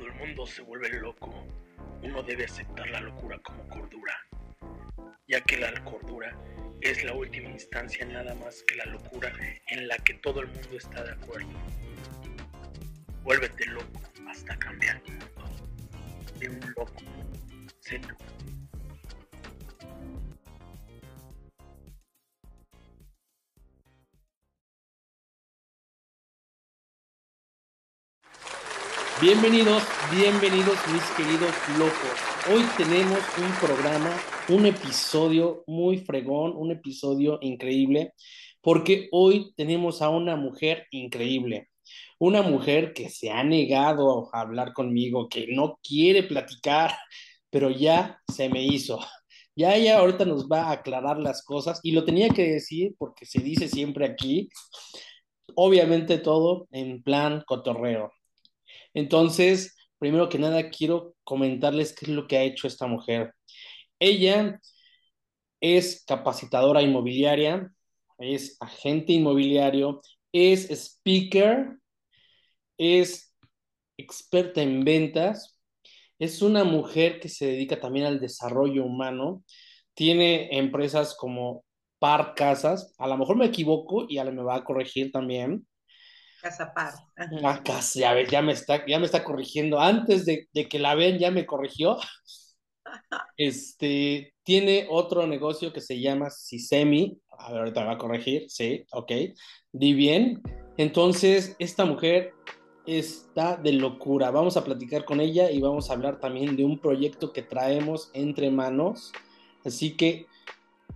Cuando el mundo se vuelve loco, uno debe aceptar la locura como cordura, ya que la cordura es la última instancia nada más que la locura en la que todo el mundo está de acuerdo. Vuélvete loco hasta cambiar de un loco seco. Bienvenidos, bienvenidos mis queridos locos. Hoy tenemos un programa, un episodio muy fregón, un episodio increíble, porque hoy tenemos a una mujer increíble, una mujer que se ha negado a hablar conmigo, que no quiere platicar, pero ya se me hizo. Ya ella ahorita nos va a aclarar las cosas y lo tenía que decir porque se dice siempre aquí, obviamente todo en plan cotorreo entonces, primero que nada, quiero comentarles qué es lo que ha hecho esta mujer. Ella es capacitadora inmobiliaria, es agente inmobiliario, es speaker, es experta en ventas, es una mujer que se dedica también al desarrollo humano, tiene empresas como Par Casas, a lo mejor me equivoco y a me va a corregir también, Casa Par. Ah, ya, ya, me está, ya me está corrigiendo. Antes de, que la vean, ya me corrigió. Este, tiene otro negocio que se llama Sisemi. A ver, ahorita va a corregir. Sí, ok. Di bien. Entonces, esta mujer está de locura. Vamos a platicar con ella y vamos a hablar también de un proyecto que traemos entre manos. Así que,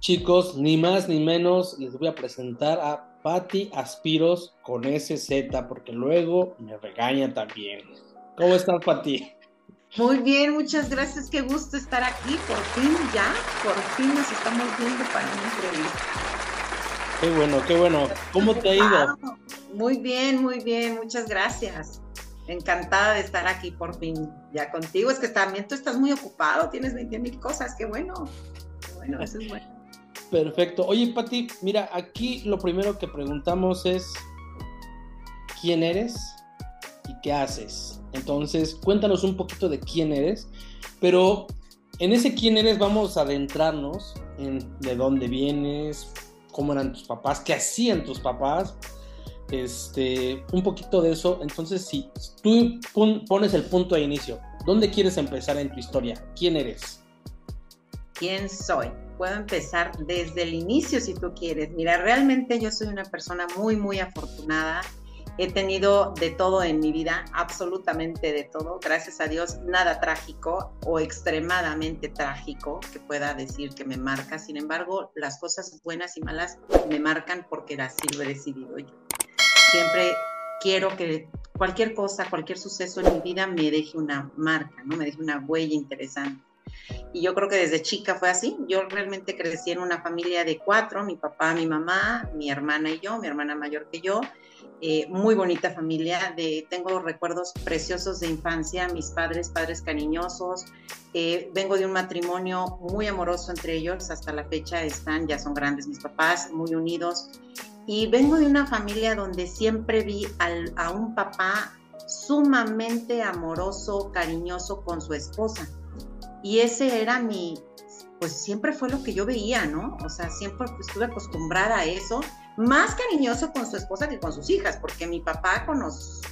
chicos, ni más ni menos, les voy a presentar a Patti Aspiros con SZ, porque luego me regaña también. ¿Cómo estás, Patti? Muy bien, muchas gracias. Qué gusto estar aquí. Por fin, ya, por fin nos estamos viendo para una entrevista. Qué bueno, qué bueno. ¿Cómo te ha ido? Muy bien, muy bien. Muchas gracias. Encantada de estar aquí por fin ya contigo. Es que también tú estás muy ocupado, tienes 20 mil cosas. Qué bueno. Qué bueno, eso es bueno. Perfecto. Oye, Pati, mira, aquí lo primero que preguntamos es quién eres y qué haces. Entonces, cuéntanos un poquito de quién eres, pero en ese quién eres vamos a adentrarnos en de dónde vienes, cómo eran tus papás, qué hacían tus papás, este, un poquito de eso. Entonces, si tú pones el punto de inicio, ¿dónde quieres empezar en tu historia? ¿Quién eres? ¿Quién soy? Puedo empezar desde el inicio si tú quieres. Mira, realmente yo soy una persona muy, muy afortunada. He tenido de todo en mi vida, absolutamente de todo. Gracias a Dios, nada trágico o extremadamente trágico que pueda decir que me marca. Sin embargo, las cosas buenas y malas me marcan porque así lo he decidido yo. Siempre quiero que cualquier cosa, cualquier suceso en mi vida me deje una marca, ¿no? Me deje una huella interesante. Y yo creo que desde chica fue así. Yo realmente crecí en una familia de cuatro, mi papá, mi mamá, mi hermana y yo, mi hermana mayor que yo. Eh, muy bonita familia, de, tengo recuerdos preciosos de infancia, mis padres, padres cariñosos. Eh, vengo de un matrimonio muy amoroso entre ellos, hasta la fecha están, ya son grandes mis papás, muy unidos. Y vengo de una familia donde siempre vi a un papá sumamente amoroso, cariñoso con su esposa y ese era mi, pues siempre fue lo que yo veía, ¿no? O sea, siempre estuve acostumbrada a eso, más cariñoso con su esposa que con sus hijas, porque mi papá con,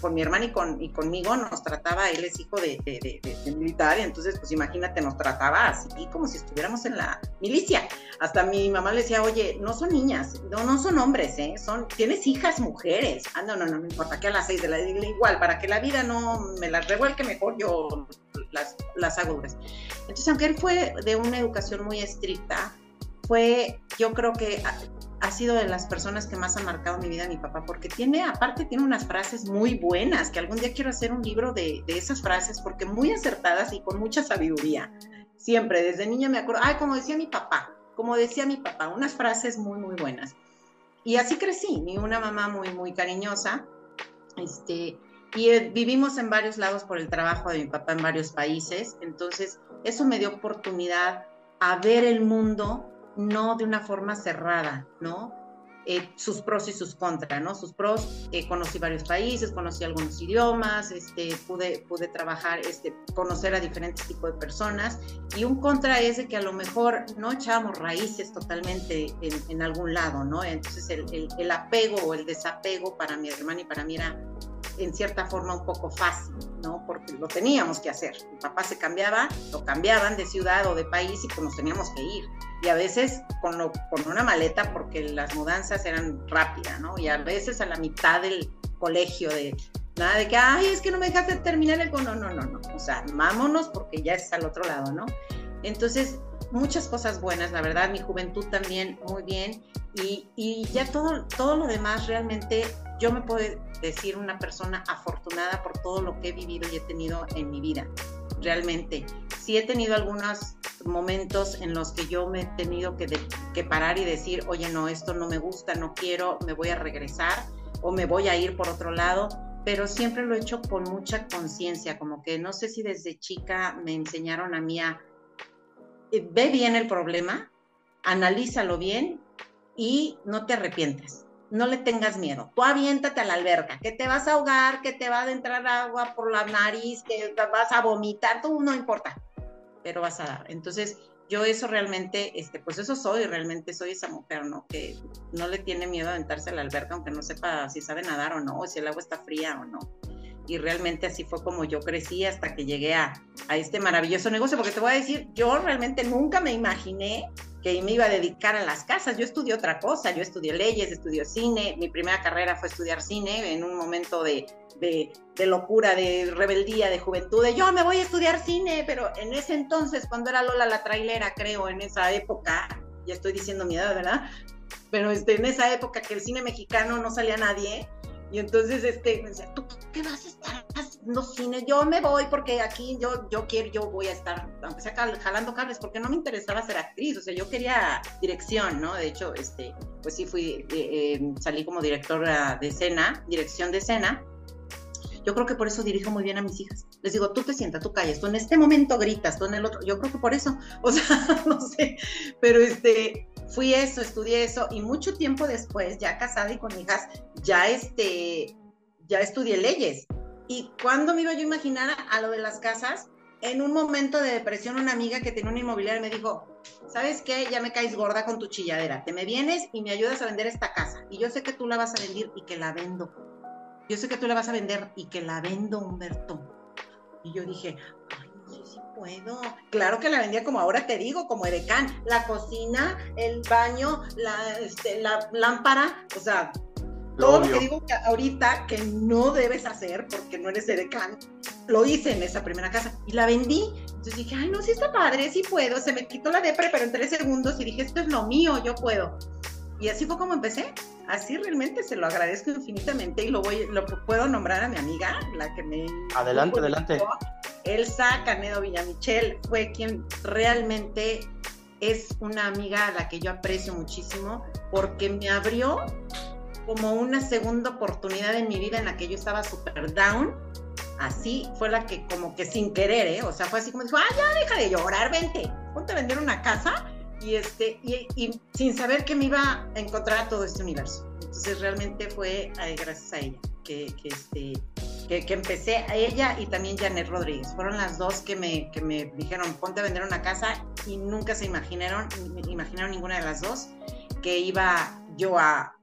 con mi hermana y, con, y conmigo nos trataba, él es hijo de, de, militar, y entonces pues imagínate, nos trataba así como si estuviéramos en la milicia. Hasta mi mamá le decía, oye, no son niñas, no, no son hombres, ¿eh? Son, tienes hijas mujeres. Ah, no, no, no me importa, que a las seis de la igual, para que la vida no me las revuelque mejor, yo las, las hago Entonces, aunque él fue de una educación muy estricta, fue, yo creo que ha, sido de las personas que más han marcado mi vida mi papá, porque tiene, aparte tiene unas frases muy buenas, que algún día quiero hacer un libro de, esas frases, porque muy acertadas y con mucha sabiduría. Siempre, desde niña me acuerdo, ay, como decía mi papá, como decía mi papá, unas frases muy, muy buenas. Y así crecí, mi una mamá muy, muy cariñosa, este, y vivimos en varios lados por el trabajo de mi papá en varios países, entonces eso me dio oportunidad a ver el mundo no de una forma cerrada, ¿no? eh, sus pros y sus contras, ¿no? Sus pros, eh, conocí varios países, conocí algunos idiomas, este, pude, pude trabajar, este, conocer a diferentes tipos de personas, y un contra es de que a lo mejor no echábamos raíces totalmente en, en algún lado, ¿no? Entonces el, el, el apego o el desapego para mi hermana y para mí era en cierta forma un poco fácil, ¿no? Porque lo teníamos que hacer. Mi papá se cambiaba, lo cambiaban de ciudad o de país y pues nos teníamos que ir. Y a veces con, lo, con una maleta porque las mudanzas eran rápidas, ¿no? Y a veces a la mitad del colegio de nada de que, ay, es que no me dejaste terminar el... No, no, no, no. O sea, vámonos porque ya es al otro lado, ¿no? Entonces, muchas cosas buenas, la verdad, mi juventud también muy bien y, y ya todo, todo lo demás realmente yo me puedo decir una persona afortunada por todo lo que he vivido y he tenido en mi vida. Realmente, sí he tenido algunos momentos en los que yo me he tenido que, parar y decir, oye, no, esto no me gusta, no quiero, me voy a regresar o me voy a ir por otro lado, pero siempre lo he hecho con mucha conciencia, como que no sé si desde chica me enseñaron a mí a, eh, ve bien el problema, analízalo bien y no te arrepientas no le tengas miedo. Tú aviéntate a la alberca, que te vas a ahogar, que te va a entrar agua por la nariz, que vas a vomitar, tú no importa, pero vas a dar. Entonces, yo eso realmente, este, pues eso soy, realmente soy esa mujer, ¿no? Que no le tiene miedo a aventarse a la alberca, aunque no sepa si sabe nadar o no, si el agua está fría o no. Y realmente así fue como yo crecí hasta que llegué a, a este maravilloso negocio, porque te voy a decir, yo realmente nunca me imaginé que me iba a dedicar a las casas. Yo estudié otra cosa, yo estudié leyes, estudié cine, mi primera carrera fue estudiar cine en un momento de, de, de, locura, de rebeldía, de juventud, de yo me voy a estudiar cine, pero en ese entonces, cuando era Lola la trailera, creo, en esa época, ya estoy diciendo mi edad, ¿verdad? Pero este, en esa época que el cine mexicano no salía nadie, y entonces este, me decía, ¿tú qué vas a estar haciendo cine? Yo me voy porque aquí yo, yo quiero, yo voy a estar, aunque sea jalando cables, porque no me interesaba ser actriz, o sea, yo quería dirección, ¿no? De hecho, este, pues sí fui, eh, eh, salí como directora de escena, dirección de escena. Yo creo que por eso dirijo muy bien a mis hijas. Les digo, tú te sientas, tú calles, tú en este momento gritas, tú en el otro. Yo creo que por eso, o sea, no sé, pero este, fui eso, estudié eso y mucho tiempo después, ya casada y con hijas, ya este, ya estudié leyes. ¿Y cuándo me iba yo a imaginar a, lo de las casas? En un momento de depresión, una amiga que tenía una inmobiliaria me dijo, ¿sabes qué? Ya me caes gorda con tu chilladera. Te me vienes y me ayudas a vender esta casa. Y yo sé que tú la vas a vender y que la vendo. Yo sé que tú la vas a vender y que la vendo, Humberto. Y yo dije, ay, no sé si puedo. Claro que la vendía como ahora te digo, como Edecán. La cocina, el baño, la, este, la lámpara, o sea, todo lo que digo que ahorita que no debes hacer porque no eres edecán, lo hice en esa primera casa y la vendí. Entonces dije, ay, no, sí está padre, sí puedo. Se me quitó la depre, pero en tres segundos y dije, esto es lo mío, yo puedo. Y así fue como empecé. Así realmente se lo agradezco infinitamente y lo voy, lo puedo nombrar a mi amiga, la que me. Adelante, adelante. Elsa Canedo Villamichel fue quien realmente es una amiga a la que yo aprecio muchísimo porque me abrió como una segunda oportunidad en mi vida en la que yo estaba súper down. Así fue la que como que sin querer, ¿eh? O sea, fue así como dijo, ah, ya deja de llorar, vente, ponte a vender una casa y, este, y, y, sin saber que me iba a encontrar todo este universo. Entonces realmente fue gracias a ella que, que, este, que, que, empecé a ella y también Janet Rodríguez. Fueron las dos que me, que me dijeron, ponte a vender una casa y nunca se imaginaron, imaginaron ninguna de las dos que iba yo a,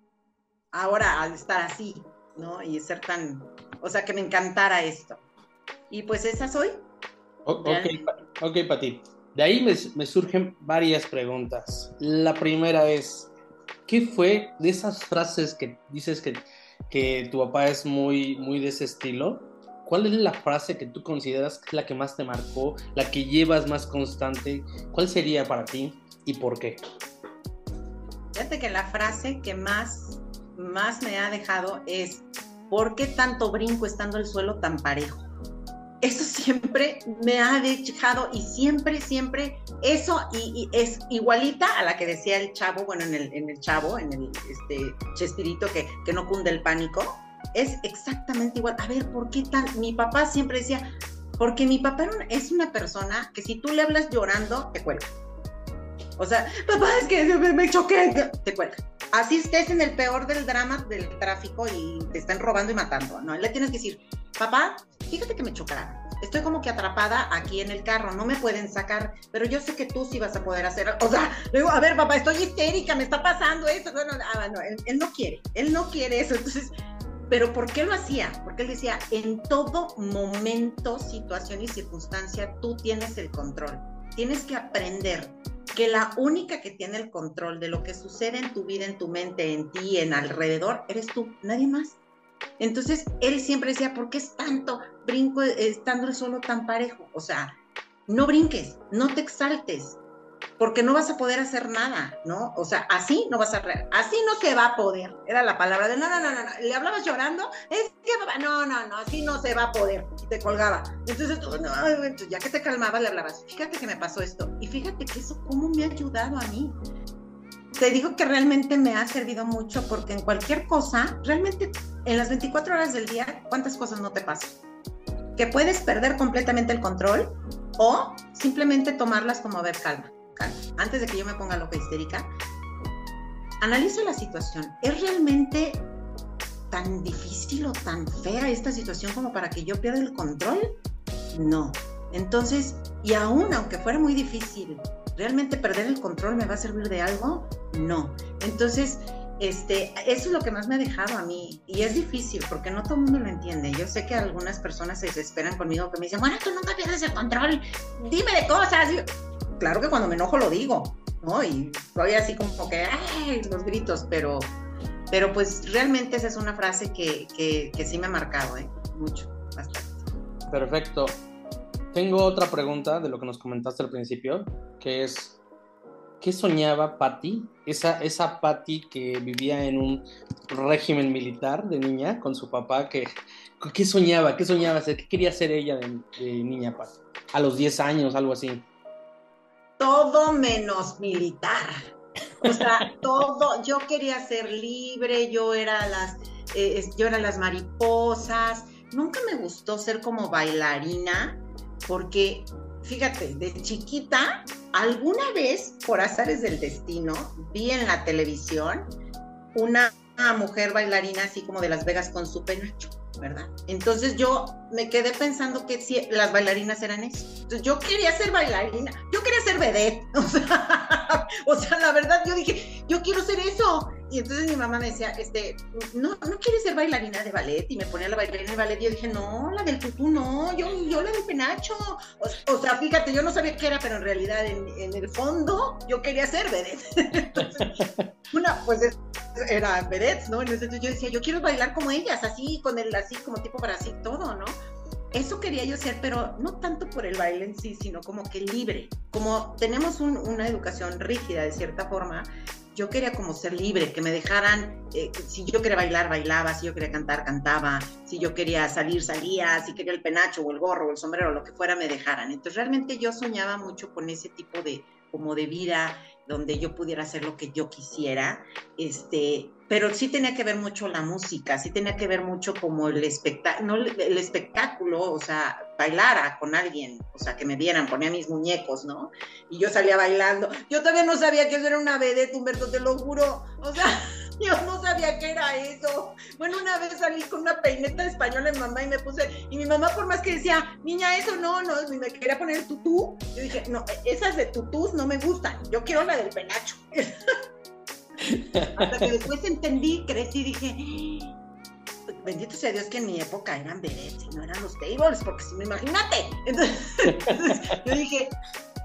ahora al estar así, ¿no? Y ser tan, o sea, que me encantara esto. Y pues esa soy. ok, ok, Pati. De ahí me, surgen varias preguntas. La primera es, ¿qué fue de esas frases que dices que, tu papá es muy, muy de ese estilo? ¿Cuál es la frase que tú consideras que es la que más te marcó, la que llevas más constante? ¿Cuál sería para ti y por qué? Fíjate que la frase que más me ha dejado es, ¿por qué tanto brinco estando el suelo tan parejo? Eso siempre me ha dejado y siempre, siempre, eso y, es igualita a la que decía el chavo, bueno, en el, en el chavo, en el este, chespirito que, que no cunde el pánico, es exactamente igual. A ver, ¿por qué tal? Mi papá siempre decía, porque mi papá es una persona que si tú le hablas llorando, te cuelga. O sea, papá, es que me choqué, te cuelga así estés en el peor del drama del tráfico y te están robando y matando, ¿no? Le tienes que decir, papá, fíjate que me chocaron. Estoy como que atrapada aquí en el carro, no me pueden sacar, pero yo sé que tú sí vas a poder hacer. O sea, le a ver, papá, estoy histérica, me está pasando esto. Bueno, ah, no, él, él no quiere, él no quiere eso. Entonces, pero ¿por qué lo hacía? Porque él decía, en todo momento, situación y circunstancia, tú tienes el control. Tienes que aprender que la única que tiene el control de lo que sucede en tu vida, en tu mente, en ti, en alrededor, eres tú, nadie más. Entonces, él siempre decía, ¿por qué es tanto brinco estando solo tan parejo? O sea, no brinques, no te exaltes, porque no vas a poder hacer nada, ¿no? O sea, así no vas a, así no se va a poder. Era la palabra de, no, no, no, no, le hablabas llorando, es que, no, no, no, así no se va a poder. Y te colgaba. Entonces, tú, no, ya que te calmabas, le hablabas, fíjate que me pasó esto. Y fíjate que eso, ¿cómo me ha ayudado a mí? Te digo que realmente me ha servido mucho porque en cualquier cosa, realmente en las 24 horas del día, ¿cuántas cosas no te pasan? Que puedes perder completamente el control o simplemente tomarlas como a ver calma antes de que yo me ponga loca histérica, analizo la situación. ¿Es realmente tan difícil o tan fea esta situación como para que yo pierda el control? No. Entonces, y aún aunque fuera muy difícil, ¿realmente perder el control me va a servir de algo? No. Entonces, este, eso es lo que más me ha dejado a mí. Y es difícil porque no todo el mundo lo entiende. Yo sé que algunas personas se desesperan conmigo que me dicen, bueno, tú nunca pierdes el control, dime de cosas claro que cuando me enojo lo digo, ¿no? Y soy así como que, ¡ay! los gritos, pero, pero pues realmente esa es una frase que, que, sí me ha marcado, ¿eh? Mucho, bastante. Perfecto. Tengo otra pregunta de lo que nos comentaste al principio, que es, ¿qué soñaba Patty? Esa, esa Patty que vivía en un régimen militar de niña con su papá, que, ¿qué soñaba? ¿Qué soñaba hacer? ¿Qué quería hacer ella de, de niña, Patty? A los 10 años, algo así todo menos militar. O sea, todo, yo quería ser libre, yo era las, eh, yo era las mariposas. Nunca me gustó ser como bailarina, porque, fíjate, de chiquita, alguna vez, por azares del destino, vi en la televisión una mujer bailarina así como de Las Vegas con su penacho. ¿Verdad? Entonces yo me quedé pensando que si las bailarinas eran eso. Entonces yo quería ser bailarina, yo quería ser vedette. O sea, la verdad yo dije, yo quiero ser eso. Y entonces mi mamá me decía, este, no, no quieres ser bailarina de ballet. Y me ponía la bailarina de ballet. Y yo dije, no, la del tutú no, yo, yo la del penacho. O, sea, fíjate, yo no sabía qué era, pero en realidad en, en el fondo yo quería ser vedette. entonces, una, pues era vedette, ¿no? Entonces yo decía, yo quiero bailar como ellas, así, con el, así como tipo para así todo, ¿no? Eso quería yo ser, pero no tanto por el baile en sí, sino como que libre. Como tenemos una educación rígida de cierta forma, yo quería como ser libre, que me dejaran, eh, si yo quería bailar, bailaba, si yo quería cantar, cantaba, si yo quería salir, salía, si quería el penacho o el gorro o el sombrero, lo que fuera, me dejaran. Entonces realmente yo soñaba mucho con ese tipo de, como de vida donde yo pudiera hacer lo que yo quisiera, este, pero sí tenía que ver mucho la música, sí tenía que ver mucho como el espectáculo, el espectáculo, o sea, bailara con alguien, o sea, que me vieran, ponía mis muñecos, ¿no? Y yo salía bailando. Yo todavía no sabía que eso era una vedette, Humberto, te lo juro. O sea, yo no sabía qué era eso. Bueno, una vez salí con una peineta española en mamá y me puse, y mi mamá por más que decía, niña, eso no, no, me quería poner tutú. Yo dije, no, esas de tutús no me gustan, yo quiero la del penacho. Hasta que después entendí, crecí y dije, bendito sea Dios que en mi época eran vedettes y no eran los tables, porque si me imagínate. Entonces, yo dije,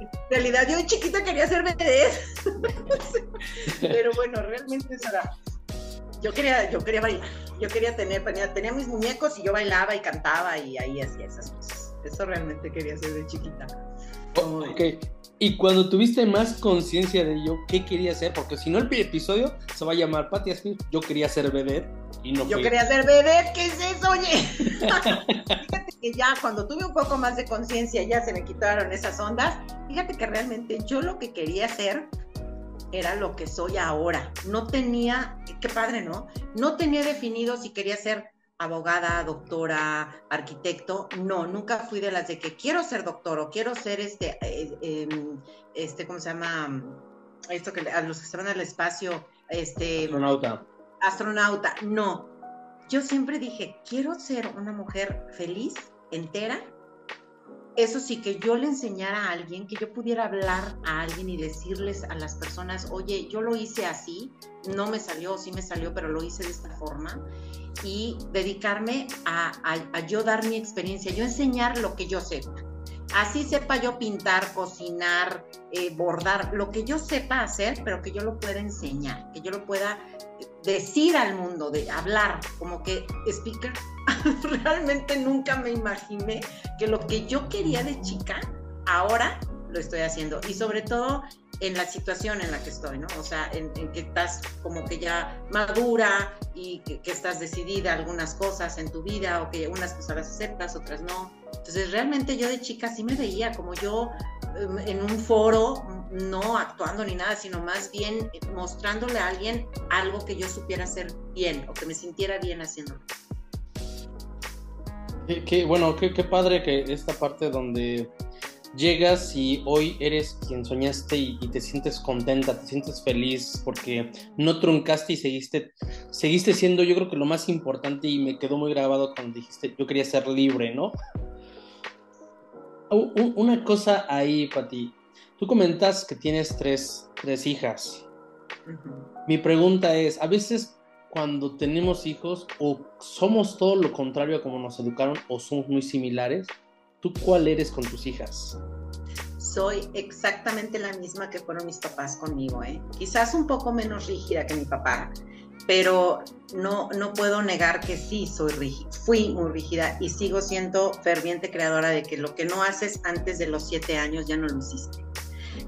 en realidad yo de chiquita quería ser vedette. Pero bueno, realmente eso era. Yo quería, yo quería bailar, yo quería tener, tenía, mis muñecos y yo bailaba y cantaba y ahí hacía esas cosas. Eso realmente quería ser de chiquita. ok, y cuando tuviste más conciencia de ello, ¿qué quería hacer? Porque si no, el episodio se va a llamar Patty Smith. Yo quería ser bebé y no Yo quería ser bebé, ¿qué es eso, oye? fíjate que ya cuando tuve un poco más de conciencia, ya se me quitaron esas ondas. Fíjate que realmente yo lo que quería hacer era lo que soy ahora. No tenía, qué padre, ¿no? No tenía definido si quería ser abogada, doctora, arquitecto, no, nunca fui de las de que quiero ser doctor o quiero ser este, eh, em, este, ¿cómo se llama? Esto que a los que se van al espacio, este... Astronauta. Astronauta, no. Yo siempre dije, quiero ser una mujer feliz, entera. Eso sí, que yo le enseñara a alguien, que yo pudiera hablar a alguien y decirles a las personas, oye, yo lo hice así, no me salió, sí me salió, pero lo hice de esta forma. Y dedicarme a, a yo dar mi experiencia, yo enseñar lo que yo sepa así sepa yo pintar, cocinar, eh, bordar, lo que yo sepa hacer, pero que yo lo pueda enseñar, que yo lo pueda decir al mundo, de hablar, como que speaker. Realmente nunca me imaginé que lo que yo quería de chica, ahora lo estoy haciendo. Y sobre todo en la situación en la que estoy, ¿no? O sea, en, que estás como que ya madura y que, que, estás decidida algunas cosas en tu vida o que unas cosas las aceptas, otras no. Entonces, realmente yo de chica sí me veía como yo em, en un foro, no actuando ni nada, sino más bien mostrándole a alguien algo que yo supiera hacer bien o que me sintiera bien haciéndolo. Qué, bueno, qué, qué padre que esta parte donde llegas y hoy eres quien soñaste y, te sientes contenta, te sientes feliz porque no truncaste y seguiste, seguiste siendo yo creo que lo más importante y me quedó muy grabado cuando dijiste yo quería ser libre, ¿no? Una cosa ahí, Pati. Tú comentas que tienes tres, tres hijas. Mi pregunta es, a veces cuando tenemos hijos o somos todo lo contrario a como nos educaron o somos muy similares, ¿Tú cuál eres con tus hijas? Soy exactamente la misma que fueron mis papás conmigo, ¿eh? Quizás un poco menos rígida que mi papá, pero no, no puedo negar que sí soy rígida, fui muy rígida y sigo siendo ferviente creadora de que lo que no haces antes de los siete años ya no lo hiciste.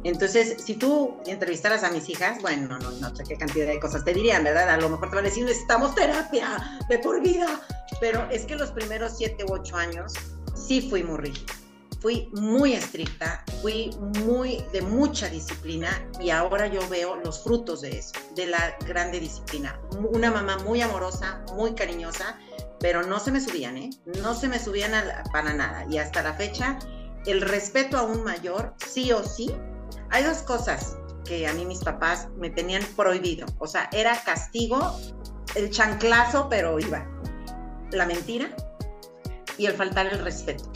Entonces, si tú entrevistaras a mis hijas, bueno, no, no sé qué cantidad de cosas te dirían, ¿verdad? A lo mejor te van a decir, necesitamos terapia de por vida, pero es que los primeros siete u ocho años sí fui muy rígida. Fui muy estricta, fui muy de mucha disciplina y ahora yo veo los frutos de eso, de la grande disciplina. Una mamá muy amorosa, muy cariñosa, pero no se me subían, ¿eh? No se me subían para nada. Y hasta la fecha, el respeto a un mayor, sí o sí. Hay dos cosas que a mí mis papás me tenían prohibido. O sea, era castigo, el chanclazo, pero iba. La mentira y el faltar el respeto,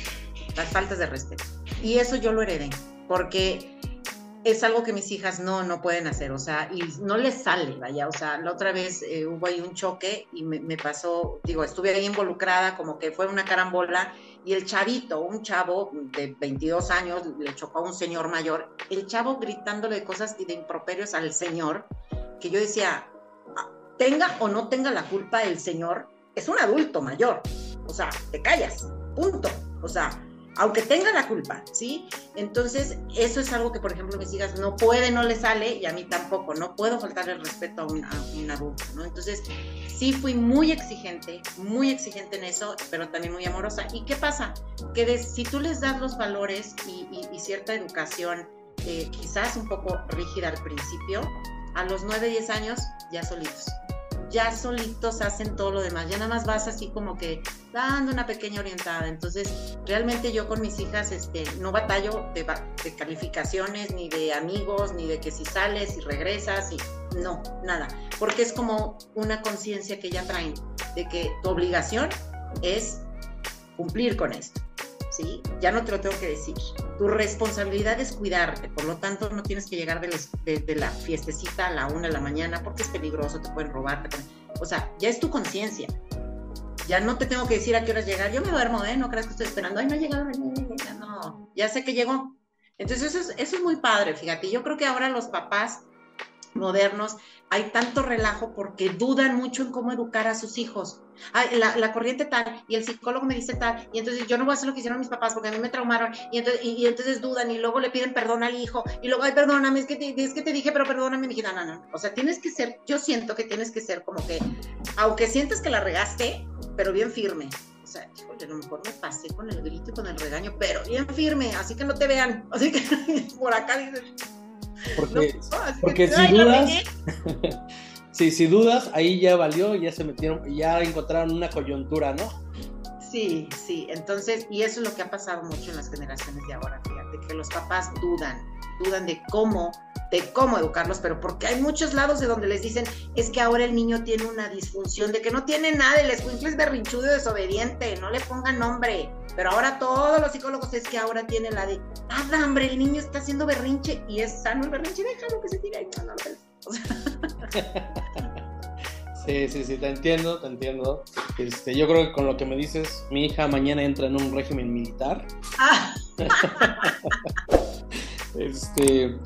las faltas de respeto. Y eso yo lo heredé, porque es algo que mis hijas no, no pueden hacer, o sea, y no les sale, vaya, o sea, la otra vez eh, hubo ahí un choque y me, pasó, digo, estuve ahí involucrada, como que fue una carambola, y el chavito, un chavo de 22 años, le chocó a un señor mayor, el chavo gritándole cosas y de improperios al señor, que yo decía, ah, tenga o no tenga la culpa el señor, es un adulto mayor, o sea, te callas, punto. O sea, aunque tenga la culpa, ¿sí? Entonces, eso es algo que, por ejemplo, mis hijas no puede, no le sale, y a mí tampoco, no puedo faltar el respeto a un, adulto, ¿no? Entonces, sí fui muy exigente, muy exigente en eso, pero también muy amorosa. ¿Y qué pasa? Que si tú les das los valores y, cierta educación, eh, quizás un poco rígida al principio, a los 9, 10 años ya solitos ya solitos hacen todo lo demás, ya nada más vas así como que dando una pequeña orientada. Entonces, realmente yo con mis hijas este, no batallo de, de calificaciones, ni de amigos, ni de que si sales y regresas, y no, nada, porque es como una conciencia que ya traen de que tu obligación es cumplir con esto. ¿Sí? Ya no te lo tengo que decir. Tu responsabilidad es cuidarte, por lo tanto no tienes que llegar de, la fiestecita a la una de la mañana porque es peligroso, te pueden robar, o sea, ya es tu conciencia. Ya no te tengo que decir a qué horas llegar. Yo me duermo, ¿eh? No creas que estoy esperando. Ay, no ha llegado. No, ya sé que llegó. Entonces, eso es, eso es muy padre, fíjate. Yo creo que ahora los papás modernos hay tanto relajo porque dudan mucho en cómo educar a sus hijos. la, corriente tal, y el psicólogo me dice tal, y entonces yo no voy a hacer lo que hicieron mis papás porque a mí me traumaron, y entonces, y, entonces dudan, y luego le piden perdón al hijo, y luego, ay, perdóname, es que te, es que te dije, pero perdóname, me no, no, no. O sea, tienes que ser, yo siento que tienes que ser como que, aunque sientes que la regaste, pero bien firme. O sea, híjole, a lo mejor me pasé con el grito y con el regaño, pero bien firme, así que no te vean. Así que por acá dicen porque, porque si dudas, sí, si dudas, ahí ya valió, ya se metieron, ya encontraron una coyuntura, ¿no? Sí, sí, entonces, y eso es lo que ha pasado mucho en las generaciones de ahora, fíjate, que los papás dudan, dudan de cómo de cómo educarlos, pero porque hay muchos lados de donde les dicen, es que ahora el niño tiene una disfunción, de que no tiene nada, el escuincle es berrinchudo y desobediente, no le pongan nombre. Pero ahora todos los psicólogos es que ahora tiene la de, ah, hambre, el niño está haciendo berrinche y es sano el berrinche, déjalo que se tire ahí. No, no, o sea... Sí, sí, sí, te entiendo, te entiendo. Este, yo creo que con lo que me dices, mi hija mañana entra en un régimen militar. Ah. este,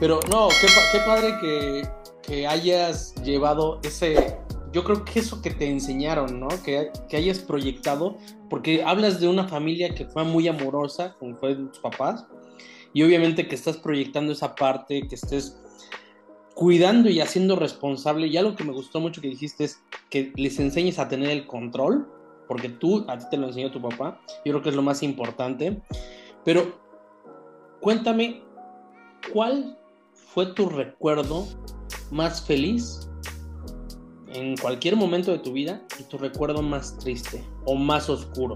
pero no, qué, qué padre que, que, hayas llevado ese, yo creo que eso que te enseñaron, ¿no? Que, que, hayas proyectado, porque hablas de una familia que fue muy amorosa, como fue tus papás, y obviamente que estás proyectando esa parte, que estés cuidando y haciendo responsable. Y algo que me gustó mucho que dijiste es que les enseñes a tener el control, porque tú, a ti te lo enseñó tu papá, yo creo que es lo más importante. Pero cuéntame, ¿cuál fue tu recuerdo más feliz en cualquier momento de tu vida y tu recuerdo más triste o más oscuro?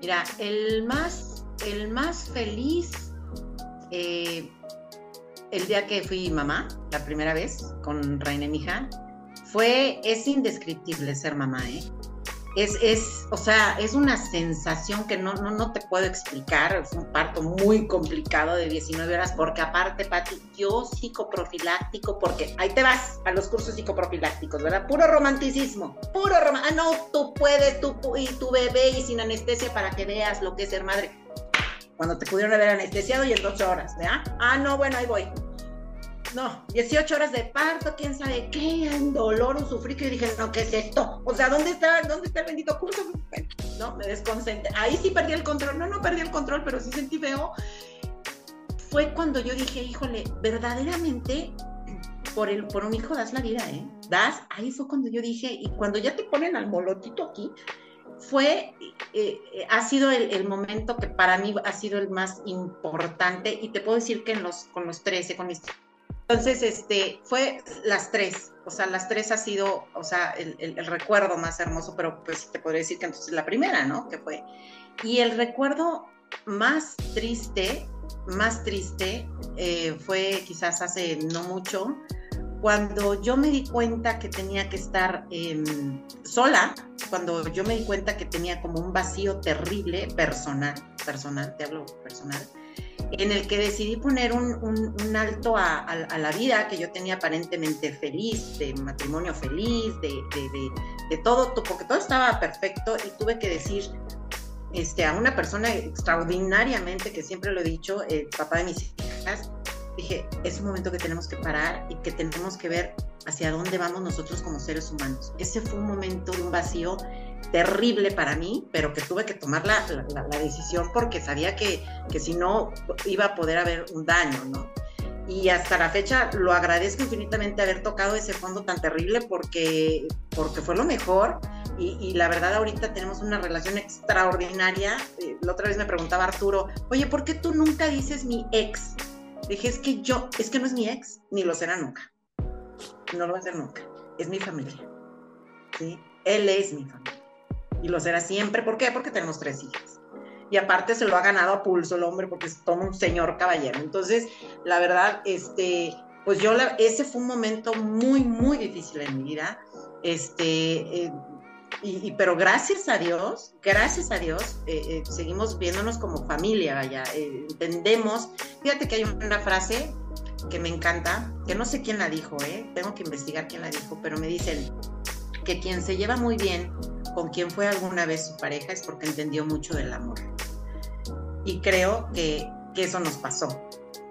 Mira, el más, el más feliz eh, el día que fui mamá, la primera vez, con Reina, mi hija, fue, es indescriptible ser mamá, ¿eh? Es, es, o sea, es una sensación que no, no, no te puedo explicar. Fue un parto muy complicado de 19 horas, porque aparte, Pati, yo psicoprofiláctico, porque ahí te vas a los cursos psicoprofilácticos, ¿verdad? Puro romanticismo, puro romanticismo. Ah, no, tú puedes, tú y tu bebé y sin anestesia para que veas lo que es ser madre cuando te pudieron haber anestesiado y en dos horas, ¿verdad? Ah, no, bueno, ahí voy. No, 18 horas de parto, quién sabe qué, dolor, un sufrido, y dije, no, ¿qué es esto? O sea, ¿dónde está, dónde está el bendito curso? No, me desconcentré. Ahí sí perdí el control, no, no perdí el control, pero sí sentí feo. Fue cuando yo dije, híjole, verdaderamente por, el, por un hijo das la vida, ¿eh? Das, ahí fue cuando yo dije, y cuando ya te ponen al molotito aquí, fue, eh, eh, ha sido el, momento que para mí ha sido el más importante y te puedo decir que en los, con los 13, con mis... Entonces, este, fue las tres, o sea, las tres ha sido, o sea, el, el, recuerdo más hermoso, pero pues te podría decir que entonces la primera, ¿no? Que fue. Y el recuerdo más triste, más triste, eh, fue quizás hace no mucho, cuando yo me di cuenta que tenía que estar em, sola, cuando yo me di cuenta que tenía como un vacío terrible personal, personal, te hablo personal, en el que decidí poner un, alto a, la vida que yo tenía aparentemente feliz, de matrimonio feliz, de, de, todo, porque todo estaba perfecto y tuve que decir este, a una persona extraordinariamente, que siempre lo he dicho, el papá de mis hijas, dije, es un momento que tenemos que parar y que tenemos que ver hacia dónde vamos nosotros como seres humanos. Ese fue un momento de un vacío terrible para mí, pero que tuve que tomar la, decisión porque sabía que, que, si no iba a poder haber un daño, ¿no? Y hasta la fecha lo agradezco infinitamente haber tocado ese fondo tan terrible porque, porque fue lo mejor. Y, y, la verdad ahorita tenemos una relación extraordinaria. Eh, la otra vez me preguntaba Arturo, oye, ¿por qué tú nunca dices mi ex? Dije, es que yo, es que no es mi ex, ni lo será nunca. No lo va a ser nunca. Es mi familia. ¿sí? Él es mi familia. Y lo será siempre. ¿Por qué? Porque tenemos tres hijas. Y aparte se lo ha ganado a pulso el hombre porque es todo un señor caballero. Entonces, la verdad, este, pues yo, ese fue un momento muy, muy difícil en mi vida. Este, eh, y, pero gracias a Dios, gracias a Dios, eh, eh, seguimos viéndonos como familia, vaya, eh, entendemos. Fíjate que hay una frase que me encanta, que no sé quién la dijo, ¿eh? tengo que investigar quién la dijo, pero me dicen que quien se lleva muy bien con quien fue alguna vez su pareja es porque entendió mucho del amor. Y creo que, que eso nos pasó,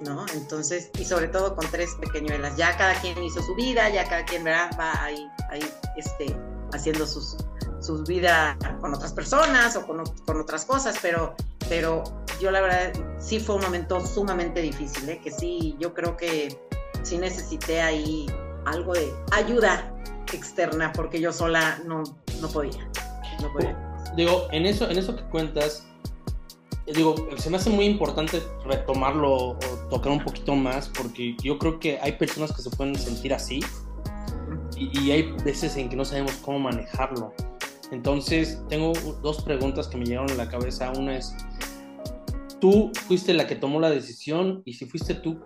¿no? Entonces, y sobre todo con tres pequeñuelas, ya cada quien hizo su vida, ya cada quien va ahí, ahí este, haciendo sus, su vida con otras personas o con, con, otras cosas, pero, pero yo la verdad sí fue un momento sumamente difícil, ¿eh? que sí, yo creo que sí necesité ahí algo de ayuda externa porque yo sola no, no podía. No podía. Digo, en eso, en eso que cuentas, digo, se me hace muy importante retomarlo o tocar un poquito más porque yo creo que hay personas que se pueden sentir así y, y hay veces en que no sabemos cómo manejarlo. Entonces, tengo dos preguntas que me llegaron a la cabeza. Una es, tú fuiste la que tomó la decisión y si fuiste tú,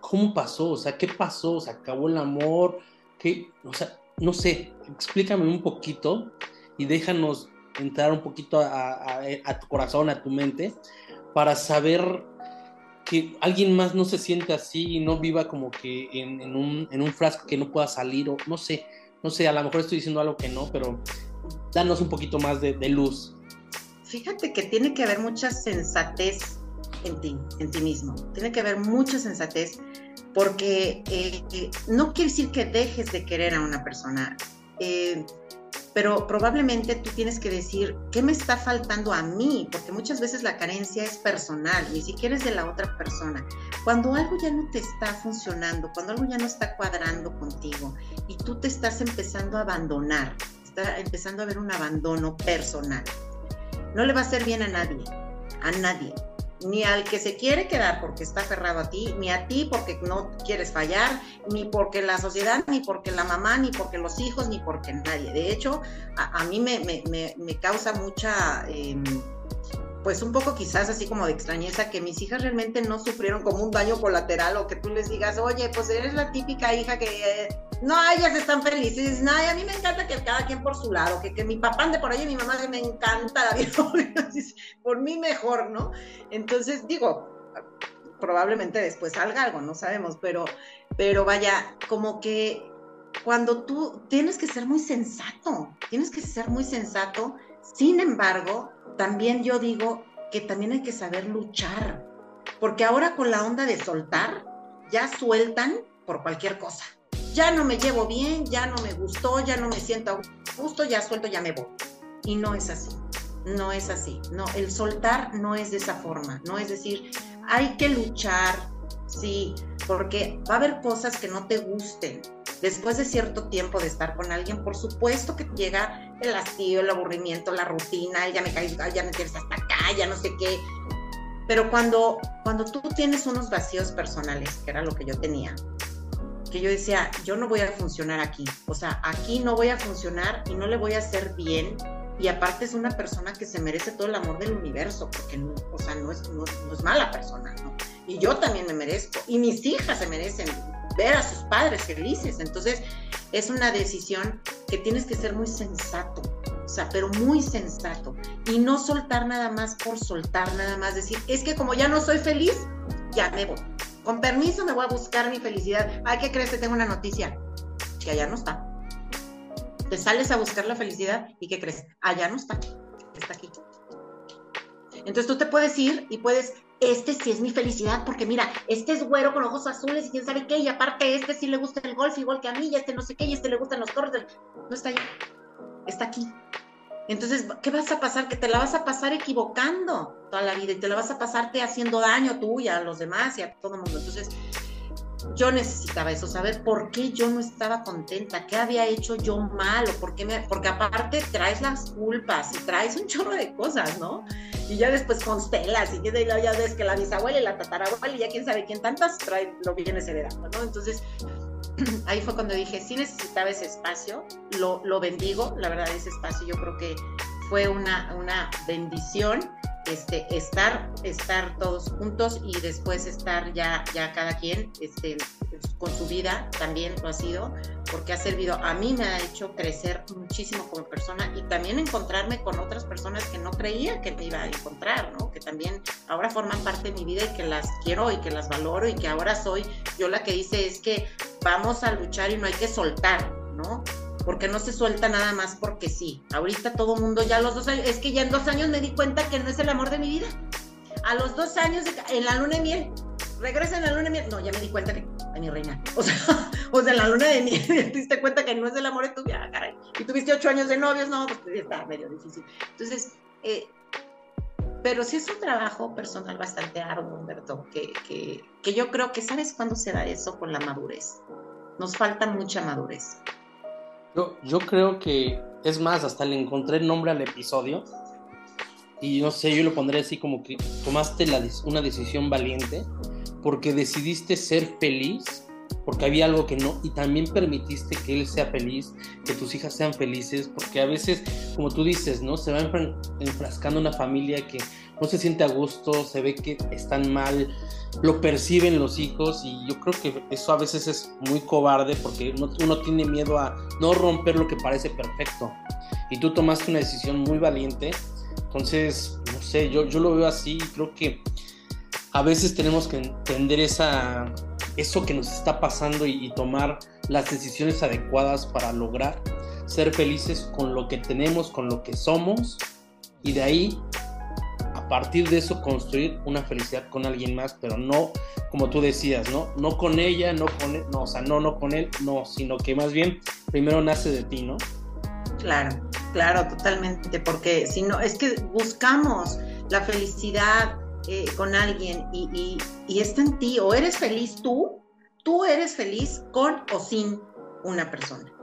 ¿cómo pasó? O sea, ¿qué pasó? ¿Se acabó el amor? ¿Qué? O sea, no sé, explícame un poquito y déjanos entrar un poquito a, tu corazón, a tu mente, para saber que alguien más no se siente así y no viva como que en, un, frasco que no pueda salir o no sé, no sé, a lo mejor estoy diciendo algo que no, pero danos un poquito más de, luz. Fíjate que tiene que haber mucha sensatez en ti, en ti mismo. Tiene que haber mucha sensatez porque eh, no quiere decir que dejes de querer a una persona. Eh, pero probablemente tú tienes que decir, ¿qué me está faltando a mí? Porque muchas veces la carencia es personal, ni siquiera es de la otra persona. Cuando algo ya no te está funcionando, cuando algo ya no está cuadrando contigo y tú te estás empezando a abandonar, está empezando a haber un abandono personal, no le va a hacer bien a nadie, a nadie ni al que se quiere quedar porque está aferrado a ti, ni a ti porque no quieres fallar, ni porque la sociedad, ni porque la mamá, ni porque los hijos, ni porque nadie. De hecho, a, mí me, causa mucha... Em, pues un poco quizás así como de extrañeza que mis hijas realmente no sufrieron como un daño colateral o que tú les digas, oye, pues eres la típica hija que eh, no, ellas están felices. No, a mí me encanta que cada quien por su lado, que, que mi papá ande por ahí mi mamá me encanta por mí mejor, ¿no? Entonces, digo, probablemente después salga algo, no sabemos, pero, pero vaya, como que cuando tú tienes que ser muy sensato, tienes que ser muy sensato. Sin embargo, también yo digo que también hay que saber luchar, porque ahora con la onda de soltar, ya sueltan por cualquier cosa. Ya no me llevo bien, ya no me gustó, ya no me siento a gusto, ya suelto, ya me voy. Y no es así, no es así. No, el soltar no es de esa forma, no es decir, hay que luchar, sí, porque va a haber cosas que no te gusten, después de cierto tiempo de estar con alguien, por supuesto que llega el hastío, el aburrimiento, la rutina, ya me caes, ya me quieres hasta acá, ya no sé qué. Pero cuando, cuando tú tienes unos vacíos personales, que era lo que yo tenía, que yo decía, yo no voy a funcionar aquí, o sea, aquí no voy a funcionar y no le voy a hacer bien. Y aparte es una persona que se merece todo el amor del universo, porque, o sea, no es, no, no es mala persona, ¿no? Y yo también me merezco, y mis hijas se merecen ver a sus padres felices. Entonces, es una decisión que tienes que ser muy sensato, o sea, pero muy sensato. Y no soltar nada más por soltar, nada más decir, es que como ya no soy feliz, ya me voy. Con permiso me voy a buscar mi felicidad. Ay, ¿qué crees? que tengo una noticia. Que allá no está. Te sales a buscar la felicidad y ¿qué crees? Allá no está. Está aquí. Entonces tú te puedes ir y puedes este sí es mi felicidad, porque mira, este es güero con ojos azules y quién sabe qué, y aparte este sí le gusta el golf igual que a mí, y este no sé qué, y este le gustan los torres. No está ahí, está aquí. Entonces, ¿qué vas a pasar? Que te la vas a pasar equivocando toda la vida y te la vas a pasarte haciendo daño tú y a los demás y a todo el mundo. Entonces, yo necesitaba eso, saber por qué yo no estaba contenta, qué había hecho yo mal, o por qué porque aparte traes las culpas y traes un chorro de cosas, ¿no? Y ya después constelas y ya ves que la bisabuela y la tatarabuela y ya quién sabe quién tantas trae, lo vienes heredando, ¿no? Entonces, ahí fue cuando dije, sí necesitaba ese espacio, lo, lo bendigo, la verdad ese espacio yo creo que fue una, una bendición este, estar, estar todos juntos y después estar ya, ya cada quien este, con su vida, también lo ha sido, porque ha servido, a mí me ha hecho crecer muchísimo como persona y también encontrarme con otras personas que no creía que me iba a encontrar, ¿no? que también ahora forman parte de mi vida y que las quiero y que las valoro y que ahora soy yo la que dice es que vamos a luchar y no hay que soltar, ¿no? Porque no se suelta nada más porque sí. Ahorita todo mundo ya los dos años, es que ya en dos años me di cuenta que no es el amor de mi vida. A los dos años en la luna de miel, regresa en la luna de miel. No, ya me di cuenta que, ay, mi reina, o sea, o sea, en la luna de miel te diste cuenta que no es el amor de tu vida, caray. Y tuviste ocho años de novios, no, pues está medio difícil. Entonces, eh, pero sí es un trabajo personal bastante arduo, Humberto, que, que, que yo creo que sabes cuándo se da eso con la madurez. Nos falta mucha madurez. Yo, creo que, es más, hasta le encontré el nombre al episodio. Y no sé, yo lo pondré así como que tomaste una decisión valiente porque decidiste ser feliz, porque había algo que no, y también permitiste que él sea feliz, que tus hijas sean felices, porque a veces como tú dices, ¿no? Se va enfrascando una familia que no se siente a gusto, se ve que están mal, lo perciben los hijos y yo creo que eso a veces es muy cobarde porque uno, tiene miedo a no romper lo que parece perfecto. Y tú tomaste una decisión muy valiente. Entonces, no sé, yo, yo lo veo así y creo que a veces tenemos que entender esa, eso que nos está pasando y tomar las decisiones adecuadas para lograr ser felices con lo que tenemos, con lo que somos y de ahí partir de eso construir una felicidad con alguien más, pero no como tú decías, ¿no? No con ella, no con él, no, o sea, no, no con él, no, sino que más bien primero nace de ti, ¿no? Claro, claro, totalmente, porque si no, es que buscamos la felicidad eh, con alguien y, y, y está en ti, o eres feliz tú, tú eres feliz con o sin una persona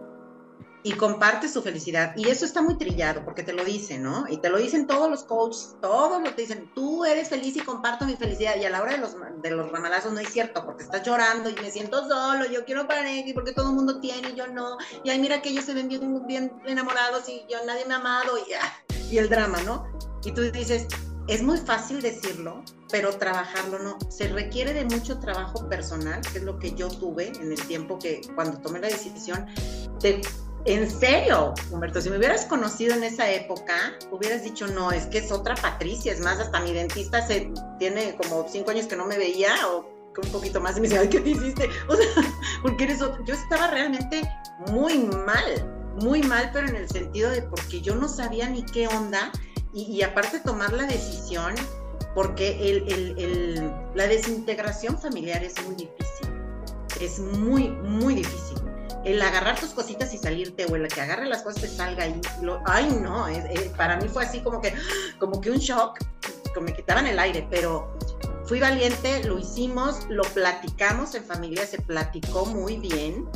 y comparte su felicidad. Y eso está muy trillado porque te lo dicen, ¿no? Y te lo dicen todos los coaches, todos lo te dicen, tú eres feliz y comparto mi felicidad. Y a la hora de los, de los ramalazos no es cierto porque estás llorando y me siento solo, yo quiero pareja y porque todo el mundo tiene y yo no. Y ay, mira que ellos se ven bien, bien enamorados y yo nadie me ha amado y, ah, y el drama, ¿no? Y tú dices, es muy fácil decirlo, pero trabajarlo no. Se requiere de mucho trabajo personal, que es lo que yo tuve en el tiempo que cuando tomé la decisión de en serio, Humberto, si me hubieras conocido en esa época, hubieras dicho, no, es que es otra Patricia, es más, hasta mi dentista se tiene como cinco años que no me veía, o un poquito más, y me dice, ay, ¿qué te hiciste? O sea, porque eres otro. Yo estaba realmente muy mal, muy mal, pero en el sentido de porque yo no sabía ni qué onda, y, aparte tomar la decisión, porque el, la desintegración familiar es muy difícil, es muy, muy difícil el agarrar tus cositas y salirte, o el que agarre las cosas y salga y lo, ay no, para mí fue así como que, como que un shock, como me quitaban el aire, pero fui valiente, lo hicimos, lo platicamos en familia, se platicó muy bien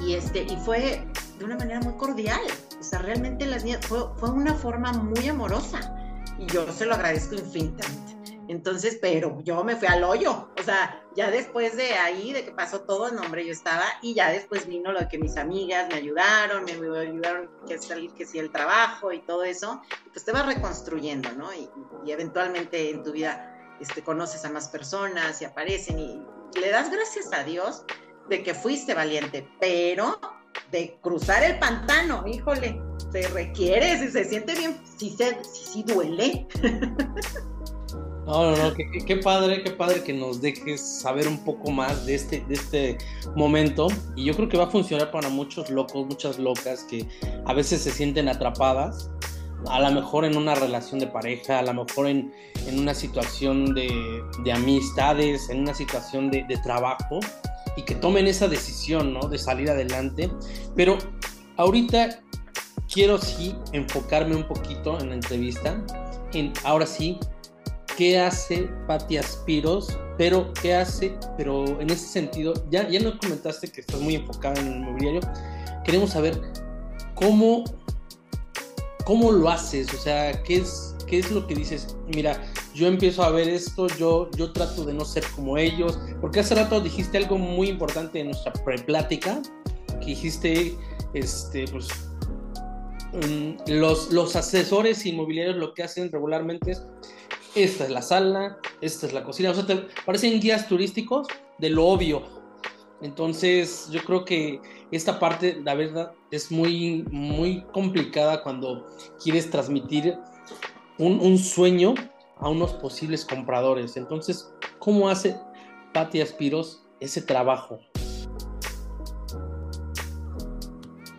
y este, y fue de una manera muy cordial, o sea, realmente las fue, fue una forma muy amorosa y yo se lo agradezco infinitamente. Entonces, pero yo me fui al hoyo, o sea, ya después de ahí, de que pasó todo, el nombre, yo estaba, y ya después vino lo de que mis amigas me ayudaron, me ayudaron a salir que sí el trabajo y todo eso, pues te vas reconstruyendo, ¿no? Y, eventualmente en tu vida este, conoces a más personas y aparecen y le das gracias a Dios de que fuiste valiente, pero de cruzar el pantano, híjole, se requiere, si se siente bien, si se, si duele. No, no, no, qué, padre, qué padre que nos dejes saber un poco más de este, de este momento. Y yo creo que va a funcionar para muchos locos, muchas locas que a veces se sienten atrapadas, a lo mejor en una relación de pareja, a lo mejor en, una situación de, amistades, en una situación de, de, trabajo, y que tomen esa decisión, ¿no? De salir adelante. Pero ahorita quiero sí enfocarme un poquito en la entrevista, en ahora sí qué hace Patti Aspiros, pero qué hace, pero en ese sentido, ya, ya nos comentaste que estás muy enfocada en el mobiliario, queremos saber cómo, cómo lo haces, o sea, qué es, qué es lo que dices, mira, yo empiezo a ver esto, yo, yo trato de no ser como ellos, porque hace rato dijiste algo muy importante en nuestra preplática, que dijiste, este, pues, mm, los, los asesores inmobiliarios lo que hacen regularmente es esta es la sala, esta es la cocina, o sea, te parecen guías turísticos de lo obvio. Entonces, yo creo que esta parte, la verdad, es muy, muy complicada cuando quieres transmitir un, sueño a unos posibles compradores. Entonces, ¿cómo hace Patti Aspiros ese trabajo?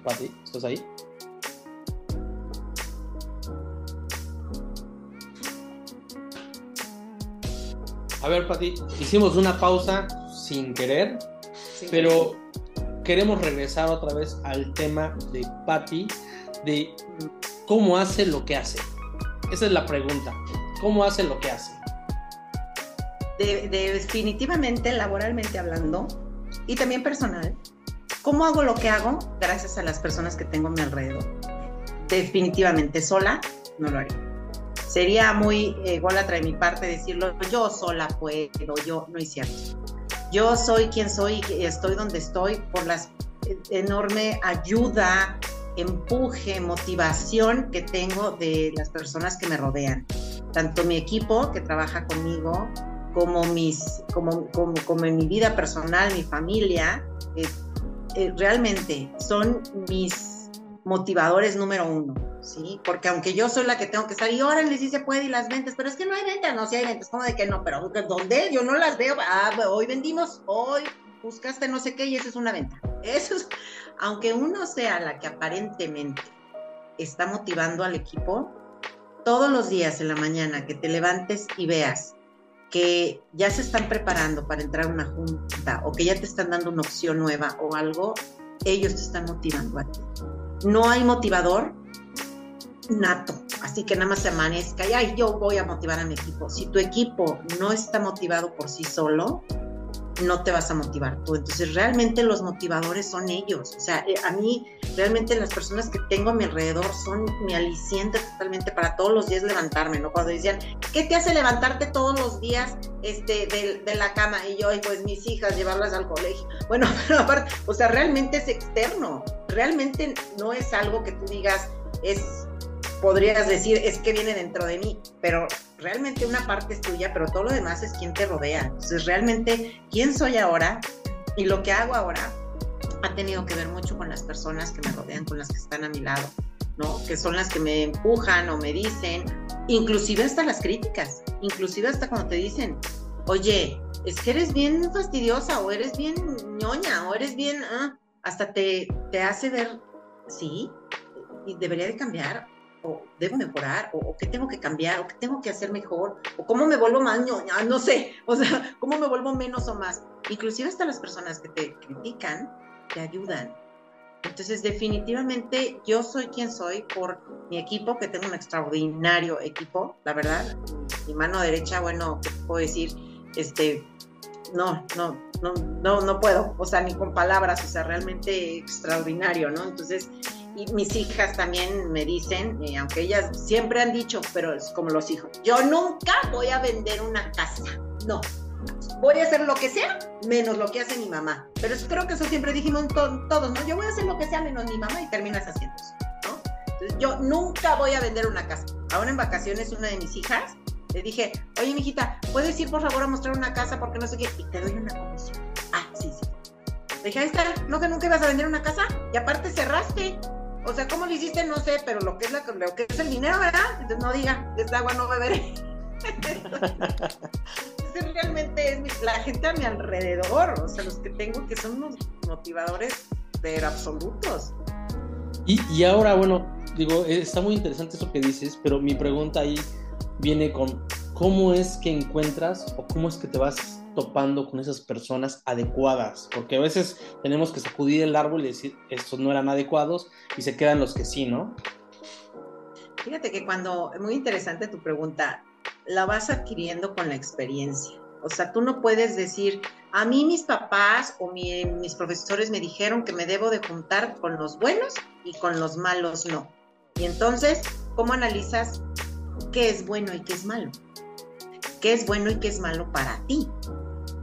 Patti, ¿estás ahí? A ver, Pati, hicimos una pausa sin querer, pero queremos regresar otra vez al tema de Patti, de cómo hace lo que hace. Esa es la pregunta. ¿Cómo hace lo que hace? definitivamente, laboralmente hablando, y también personal, ¿cómo hago lo que hago? Gracias a las personas que tengo a mi alrededor. Definitivamente sola, no lo haría sería muy ególatra de mi parte decirlo, yo sola puedo, yo, no es cierto. Yo soy quien soy y estoy donde estoy por la enorme ayuda empuje, motivación que tengo de las personas que me rodean. Tanto mi equipo que trabaja conmigo, como, mis, como, como, en mi vida personal, mi familia, eh, eh, realmente son mis motivadores número uno, ¿sí? Porque aunque yo soy la que tengo que estar, y órale, sí se puede, y las ventas, pero es que no hay ventas, no, si hay ventas, ¿cómo de que no? Pero ¿dónde? Yo no las veo, ah, hoy vendimos, hoy buscaste no sé qué, y eso es una venta. Eso es, aunque uno sea la que aparentemente está motivando al equipo, todos los días en la mañana que te levantes y veas que ya se están preparando para entrar a una junta o que ya te están dando una opción nueva o algo, ellos te están motivando a ti. No hay motivador nato, así que nada más se amanezca y ay, yo voy a motivar a mi equipo. Si tu equipo no está motivado por sí solo, no te vas a motivar tú. Entonces, realmente los motivadores son ellos. O sea, eh, a mí, realmente las personas que tengo a mi alrededor son mi aliciente totalmente para todos los días levantarme, ¿no? Cuando decían, ¿qué te hace levantarte todos los días este, de, la cama? Y yo, pues mis hijas, llevarlas al colegio. Bueno, pero aparte, o sea, realmente es externo. Realmente no es algo que tú digas, es podrías decir, es que viene dentro de mí, pero realmente una parte es tuya, pero todo lo demás es quien te rodea. Entonces, realmente, quién soy ahora y lo que hago ahora ha tenido que ver mucho con las personas que me rodean, con las que están a mi lado, ¿no? Que son las que me empujan o me dicen, inclusive hasta las críticas, inclusive hasta cuando te dicen, oye, es que eres bien fastidiosa o eres bien ñoña o eres bien, ah", hasta te, te hace ver, sí, y debería de cambiar o debo mejorar, o, qué tengo que cambiar, o qué tengo que hacer mejor, o cómo me vuelvo más ñoña, no sé, o sea, cómo me vuelvo menos o más. Inclusive hasta las personas que te critican te ayudan. Entonces, definitivamente yo soy quien soy por mi equipo, que tengo un extraordinario equipo, la verdad. Mi mano derecha, bueno, ¿qué puedo decir? Este, no, no, no, no, no puedo, o sea, ni con palabras, o sea, realmente extraordinario, ¿no? Entonces, y mis hijas también me dicen, eh, aunque ellas siempre han dicho, pero es como los hijos, yo nunca voy a vender una casa, no. Voy a hacer lo que sea, menos lo que hace mi mamá. Pero creo que eso siempre dijimos todos, ¿no? Yo voy a hacer lo que sea, menos mi mamá, y terminas haciendo eso, ¿no? Entonces, yo nunca voy a vender una casa. Ahora en vacaciones, una de mis hijas le dije, oye, mijita, ¿puedes ir por favor a mostrar una casa? Porque no sé qué, y te doy una comisión. Ah, sí, sí. Le dije, ahí está, ¿no que nunca ibas a vender una casa? Y aparte cerraste. O sea, ¿cómo lo hiciste? No sé, pero lo que es, la, que es el dinero, ¿verdad? Entonces no diga, de esta agua no beberé. Entonces, realmente es la gente a mi alrededor, o sea, los que tengo que son unos motivadores pero absolutos. Y, y ahora, bueno, digo, está muy interesante eso que dices, pero mi pregunta ahí viene con cómo es que encuentras o cómo es que te vas topando con esas personas adecuadas, porque a veces tenemos que sacudir el árbol y decir, estos no eran adecuados y se quedan los que sí, ¿no? Fíjate que cuando, muy interesante tu pregunta, la vas adquiriendo con la experiencia. O sea, tú no puedes decir, a mí mis papás o mis profesores me dijeron que me debo de juntar con los buenos y con los malos no. Y entonces, ¿cómo analizas qué es bueno y qué es malo? ¿Qué es bueno y qué es malo para ti?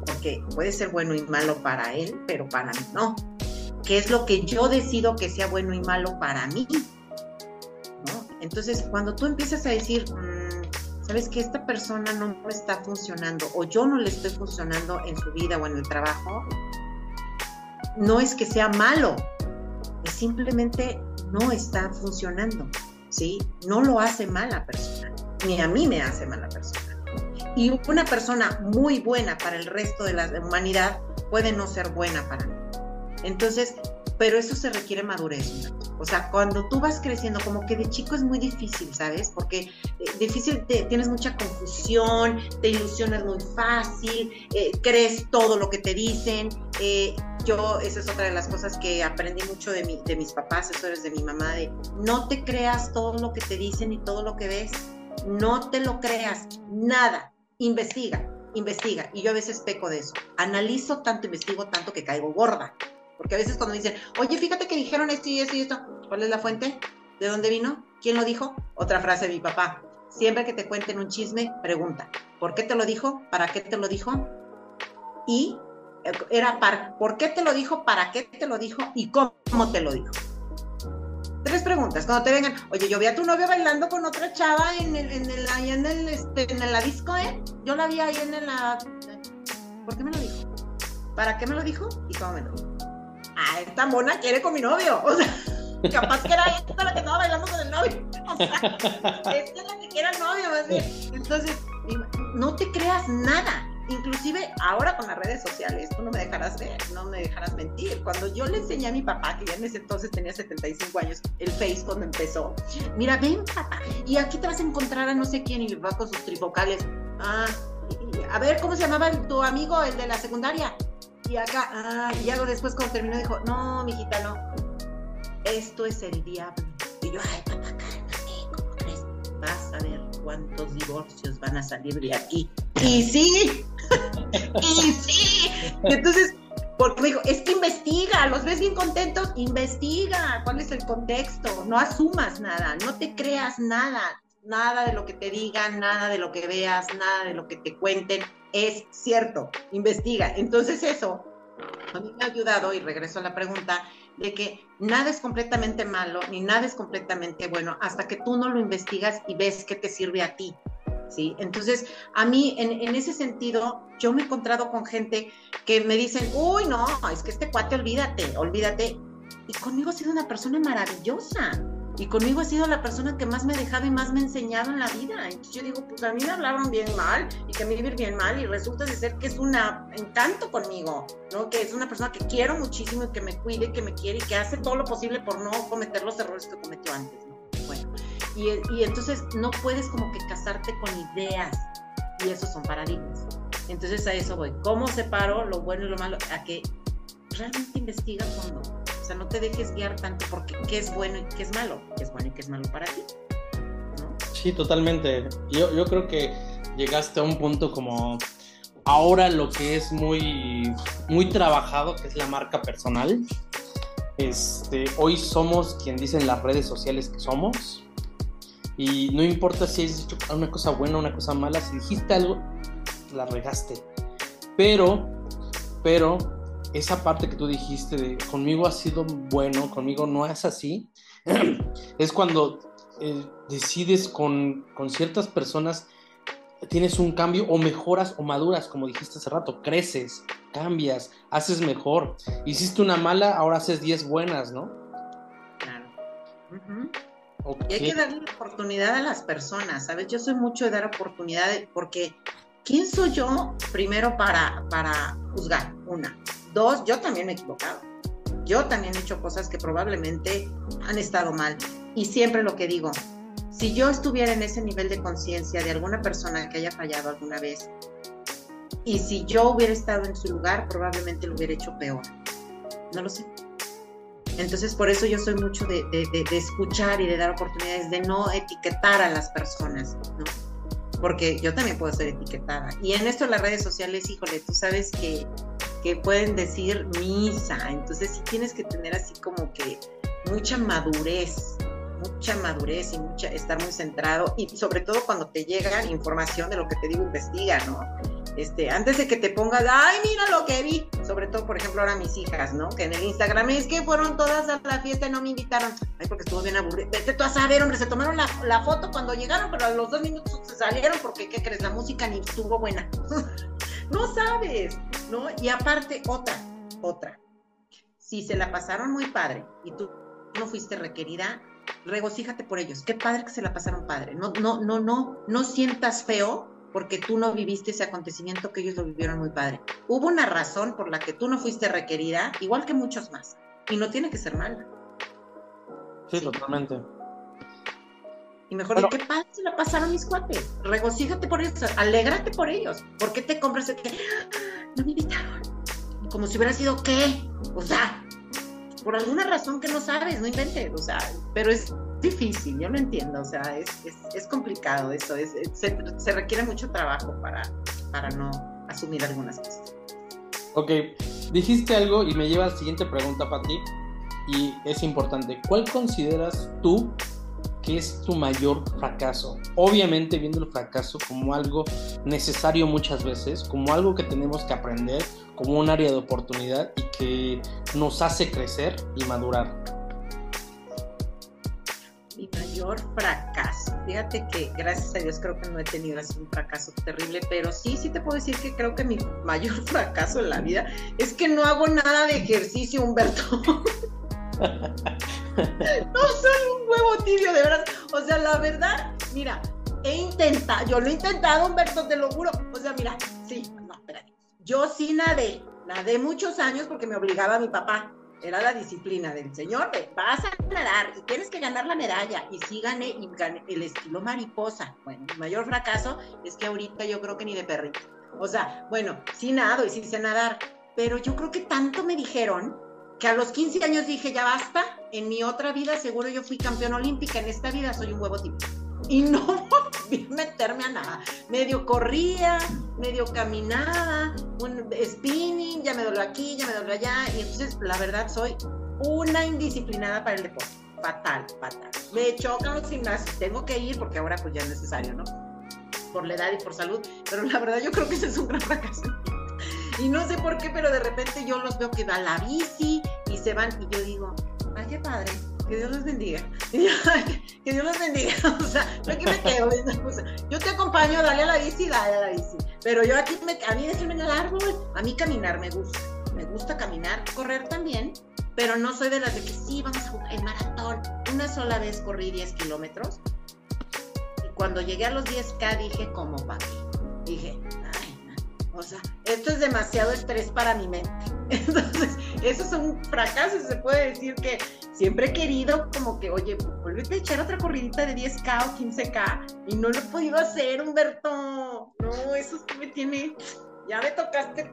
Porque puede ser bueno y malo para él, pero para mí no. ¿Qué es lo que yo decido que sea bueno y malo para mí? Entonces, cuando tú empiezas a decir, mm, sabes que esta persona no está funcionando o yo no le estoy funcionando en su vida o en el trabajo, no es que sea malo, es simplemente no está funcionando, ¿sí? No lo hace mala persona, ni a mí me hace mala persona y una persona muy buena para el resto de la humanidad puede no ser buena para mí. Entonces, pero eso se requiere madurez. O sea, cuando tú vas creciendo, como que de chico es muy difícil, ¿sabes? Porque eh, difícil, tienes mucha confusión, te ilusionas muy fácil, eh, crees todo lo que te dicen. Eh, yo, esa es otra de las cosas que aprendí mucho de, mi, de mis papás, eso es de mi mamá, de no te creas todo lo que te dicen y todo lo que ves. No te lo creas, nada investiga, investiga. Y yo a veces peco de eso. Analizo tanto, investigo tanto que caigo gorda. Porque a veces cuando me dicen, oye, fíjate que dijeron esto y esto y esto, ¿cuál es la fuente? ¿De dónde vino? ¿Quién lo dijo? Otra frase de mi papá. Siempre que te cuenten un chisme, pregunta, ¿por qué te lo dijo? ¿Para qué te lo dijo? Y eh, era para, ¿por qué te lo dijo? ¿Para qué te lo dijo? ¿Y cómo te lo dijo? Tres preguntas. Cuando te vengan, oye, yo vi a tu novio bailando con otra chava en el, en el, en el, este, en disco, ¿eh? Yo la vi ahí en la... ¿Por qué me lo dijo? ¿Para qué me lo dijo? ¿Y cómo me lo dijo? Ah, esta mona quiere con mi novio. O sea, capaz que era esta la que estaba bailando con el novio. Esta es la que quiere el novio, más bien. Entonces, no te creas nada inclusive ahora con las redes sociales, tú no me dejarás ver, no me dejarás mentir. Cuando yo le enseñé a mi papá, que ya en ese entonces tenía 75 años, el Face cuando empezó, mira, ven papá, y aquí te vas a encontrar a no sé quién y va con sus trifocales. Ah, a ver, ¿cómo se llamaba tu amigo, el de la secundaria? Y acá, ah, y algo después cuando terminó dijo, no, mijita, no, esto es el diablo. Y yo, ay, papá. Vas a ver cuántos divorcios van a salir de aquí. Y sí, y sí. Entonces, porque me dijo, es que investiga, los ves bien contentos, investiga cuál es el contexto, no asumas nada, no te creas nada, nada de lo que te digan, nada de lo que veas, nada de lo que te cuenten, es cierto, investiga. Entonces eso a mí me ha ayudado, y regreso a la pregunta, de que nada es completamente malo ni nada es completamente bueno hasta que tú no lo investigas y ves qué te sirve a ti. ¿Sí? Entonces, a mí, en, en, ese sentido, yo me he encontrado con gente que me dicen, uy, no, es que este cuate, olvídate, olvídate. Y conmigo ha sido una persona maravillosa. Y conmigo ha sido la persona que más me ha dejado y más me ha enseñado en la vida. Entonces yo digo, pues a mí me hablaron bien mal y que me vivir bien mal y resulta de ser que es un encanto conmigo, ¿no? Que es una persona que quiero muchísimo y que me cuide, que me quiere y que hace todo lo posible por no cometer los errores que cometió antes, ¿no? Bueno, y, y entonces no puedes como que casarte con ideas y esos son paradigmas. Entonces a eso voy. ¿Cómo separo lo bueno y lo malo? A que realmente investiga fondo no te dejes guiar tanto porque qué es bueno y qué es malo, qué es bueno y qué es malo para ti. Sí, totalmente. Yo, yo creo que llegaste a un punto como ahora lo que es muy, muy trabajado, que es la marca personal. Este, hoy somos quien dicen las redes sociales que somos. Y no importa si has dicho una cosa buena o una cosa mala, si dijiste algo, la regaste. Pero, pero esa parte que tú dijiste de conmigo ha sido bueno, conmigo no es así, es cuando eh, decides con, con, ciertas personas, tienes un cambio o mejoras o maduras, como dijiste hace rato, creces, cambias, haces mejor. Hiciste una mala, ahora haces 10 buenas, ¿no? Claro. Y hay que darle oportunidad a las personas, ¿sabes? Yo soy mucho de dar oportunidad porque ¿quién soy yo primero para, para juzgar? Una. Dos, yo también me he equivocado. Yo también he hecho cosas que probablemente han estado mal. Y siempre lo que digo, si yo estuviera en ese nivel de conciencia de alguna persona que haya fallado alguna vez, y si yo hubiera estado en su lugar, probablemente lo hubiera hecho peor. No lo sé. Entonces, por eso yo soy mucho de, de escuchar y de dar oportunidades, de no etiquetar a las personas, ¿no? Porque yo también puedo ser etiquetada. Y en esto las redes sociales, híjole, tú sabes que que pueden decir misa. Entonces sí tienes que tener así como que mucha madurez, mucha madurez y mucha, estar muy centrado y sobre todo cuando te llega información de lo que te digo, investiga, ¿no? Este, antes de que te pongas, ay, mira lo que vi, sobre todo, por ejemplo, ahora mis hijas, ¿no? Que en el Instagram es que fueron todas a la fiesta y no me invitaron. Ay, porque estuvo bien aburrido. Vete tú a saber, hombre, se tomaron la, la, foto cuando llegaron, pero a los dos minutos se salieron porque, ¿qué crees? La música ni estuvo buena. no sabes, ¿no? Y aparte, otra, otra. Si se la pasaron muy padre y tú no fuiste requerida, regocíjate por ellos. Qué padre que se la pasaron padre. No, no, no, no, no sientas feo porque tú no viviste ese acontecimiento que ellos lo vivieron muy padre. Hubo una razón por la que tú no fuiste requerida, igual que muchos más. Y no tiene que ser mala. Sí, totalmente. Y mejor, ¿qué padre se la pasaron mis cuates? Regocíjate por ellos, alégrate por ellos. ¿Por qué te compras el que no me invitaron? Como si hubiera sido qué? O sea, por alguna razón que no sabes, no inventes, o sea, pero es difícil, yo lo entiendo, o sea, es, es, complicado eso, es, se, requiere mucho trabajo para, para no asumir algunas cosas. Ok, dijiste algo y me lleva a la siguiente pregunta para ti, y es importante, ¿cuál consideras tú que es tu mayor fracaso? Obviamente viendo el fracaso como algo necesario muchas veces, como algo que tenemos que aprender, como un área de oportunidad y que nos hace crecer y madurar. Mi mayor fracaso. Fíjate que gracias a Dios creo que no he tenido así un fracaso terrible, pero sí, sí te puedo decir que creo que mi mayor fracaso en la vida es que no hago nada de ejercicio, Humberto. no soy un huevo tibio, de verdad. O sea, la verdad, mira, he intentado, yo lo he intentado, Humberto, te lo juro. O sea, mira, sí, no, espérate. Yo sí nadé, nadé muchos años porque me obligaba a mi papá era la disciplina del señor vas a nadar y tienes que ganar la medalla. Y sí gané el estilo mariposa. Bueno, mi mayor fracaso es que ahorita yo creo que ni de perrito. O sea, bueno, sí nado y sí sé nadar, pero yo creo que tanto me dijeron que a los 15 años dije, ya basta, en mi otra vida seguro yo fui campeón olímpica, en esta vida soy un huevo tipo y no volví a meterme a nada. Medio corría, medio caminaba, un spinning, ya me dobló aquí, ya me dobló allá. Y entonces, la verdad, soy una indisciplinada para el deporte. Fatal, fatal. Me chocan los gimnasios, tengo que ir porque ahora pues ya es necesario, ¿no? Por la edad y por salud. Pero la verdad, yo creo que ese es un gran fracaso. Y no sé por qué, pero de repente yo los veo que va la bici y se van y yo digo, ay, qué padre que Dios los bendiga. que Dios los bendiga. O sea, yo aquí me quedo. yo te acompaño, dale a la bici, dale a la bici. Pero yo aquí, me, a mí déjenme en el árbol. A mí caminar me gusta. Me gusta caminar, correr también. Pero no soy de las de que sí, vamos a jugar el maratón. Una sola vez corrí 10 kilómetros. Y cuando llegué a los 10K dije, ¿cómo para Dije, o sea, esto es demasiado estrés para mi mente. Entonces, eso es un fracaso. Se puede decir que siempre he querido como que, oye, vuelve a echar otra corridita de 10K o 15K y no lo he podido hacer, Humberto. No, eso sí me tiene... Ya me tocaste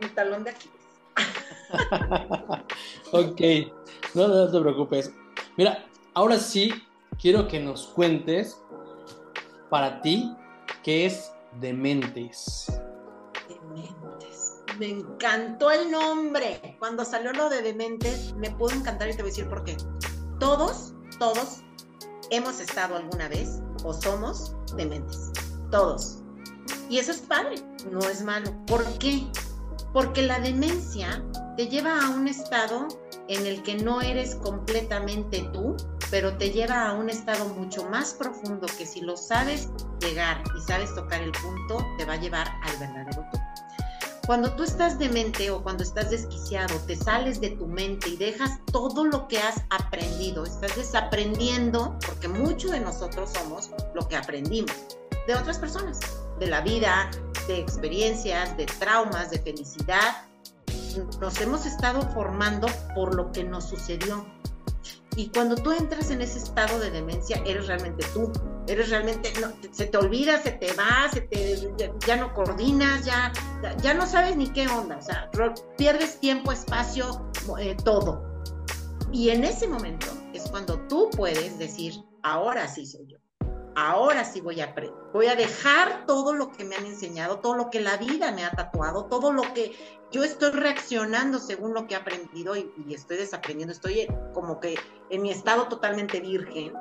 mi talón de aquí. ok, no, no te preocupes. Mira, ahora sí quiero que nos cuentes para ti qué es Dementes. Me encantó el nombre. Cuando salió lo de Dementes, me pudo encantar y te voy a decir por qué. Todos, todos hemos estado alguna vez o somos dementes. Todos. Y eso es padre, no es malo. ¿Por qué? Porque la demencia te lleva a un estado en el que no eres completamente tú, pero te lleva a un estado mucho más profundo que si lo sabes llegar y sabes tocar el punto, te va a llevar al verdadero tú. Cuando tú estás demente o cuando estás desquiciado, te sales de tu mente y dejas todo lo que has aprendido, estás desaprendiendo, porque muchos de nosotros somos lo que aprendimos de otras personas, de la vida, de experiencias, de traumas, de felicidad. Nos hemos estado formando por lo que nos sucedió. Y cuando tú entras en ese estado de demencia, eres realmente tú, eres realmente, se te olvida, se te va, se te, ya, no coordinas, ya, ya no sabes ni qué onda, o sea, pierdes tiempo, espacio, eh, todo. Y en ese momento es cuando tú puedes decir, ahora sí soy yo, ahora sí voy a voy a dejar todo lo que me han enseñado, todo lo que la vida me ha tatuado, todo lo que yo estoy reaccionando según lo que he aprendido y, estoy desaprendiendo, estoy como que en mi estado totalmente virgen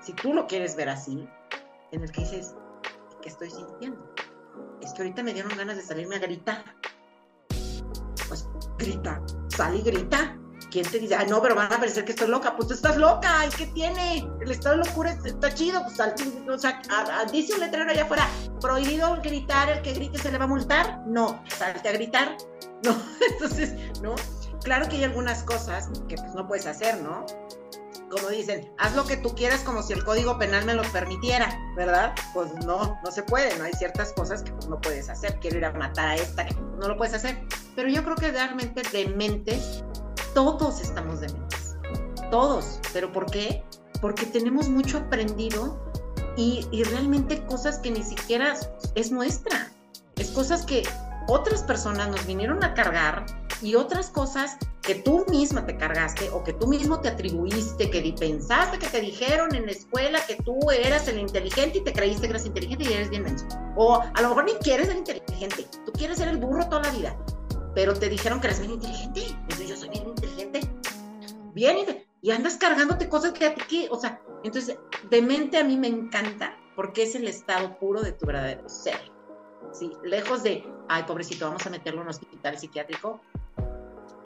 si tú lo quieres ver así, en el que dices, ¿qué estoy sintiendo? Es que ahorita me dieron ganas de salirme a gritar. Pues grita, sal y grita. ¿Quién te dice, ay, no, pero van a parecer que estoy loca? Pues tú estás loca, ¿y qué tiene? El estado de locura está chido, pues sal, o sea, dice un letrero allá afuera, prohibido gritar, el que grite se le va a multar. No, salte a gritar. No, entonces, ¿no? Claro que hay algunas cosas que pues no puedes hacer, ¿no? como dicen, haz lo que tú quieras como si el código penal me lo permitiera, ¿verdad? Pues no, no se puede, no hay ciertas cosas que no puedes hacer. Quiero ir a matar a esta, no lo puedes hacer. Pero yo creo que realmente de mentes, todos estamos de mentes, todos. ¿Pero por qué? Porque tenemos mucho aprendido y, y realmente cosas que ni siquiera es nuestra. Es cosas que otras personas nos vinieron a cargar y otras cosas que tú misma te cargaste o que tú mismo te atribuiste, que pensaste que te dijeron en la escuela que tú eras el inteligente y te creíste que eras inteligente y eres bien menso. O a lo mejor ni quieres ser inteligente, tú quieres ser el burro toda la vida, pero te dijeron que eres bien inteligente. Entonces yo soy bien. Bien, y andas cargándote cosas que ti, o sea, entonces, de mente a mí me encanta porque es el estado puro de tu verdadero ser. Sí, lejos de, ay, pobrecito, vamos a meterlo en un hospital psiquiátrico,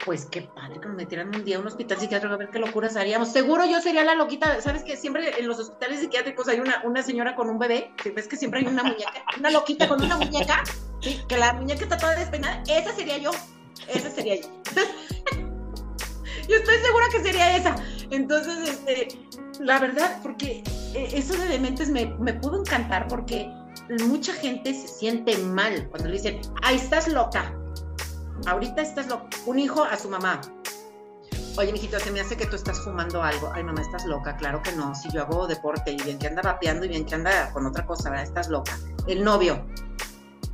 pues qué padre que nos metieran un día a un hospital psiquiátrico a ver qué locuras haríamos. Seguro yo sería la loquita, ¿sabes que Siempre en los hospitales psiquiátricos hay una, una señora con un bebé, ¿ves que siempre hay una muñeca, una loquita con una muñeca? Sí, que la muñeca está toda despeinada, esa sería yo, esa sería yo. Yo estoy segura que sería esa. Entonces, este, la verdad, porque eh, esos elementos me, me pudo encantar porque mucha gente se siente mal cuando le dicen, ay, estás loca, ahorita estás loca, un hijo a su mamá. Oye, mijito, se me hace que tú estás fumando algo. Ay, mamá, estás loca. Claro que no. Si yo hago deporte y bien que anda rapeando y bien que anda con otra cosa. Estás loca. El novio,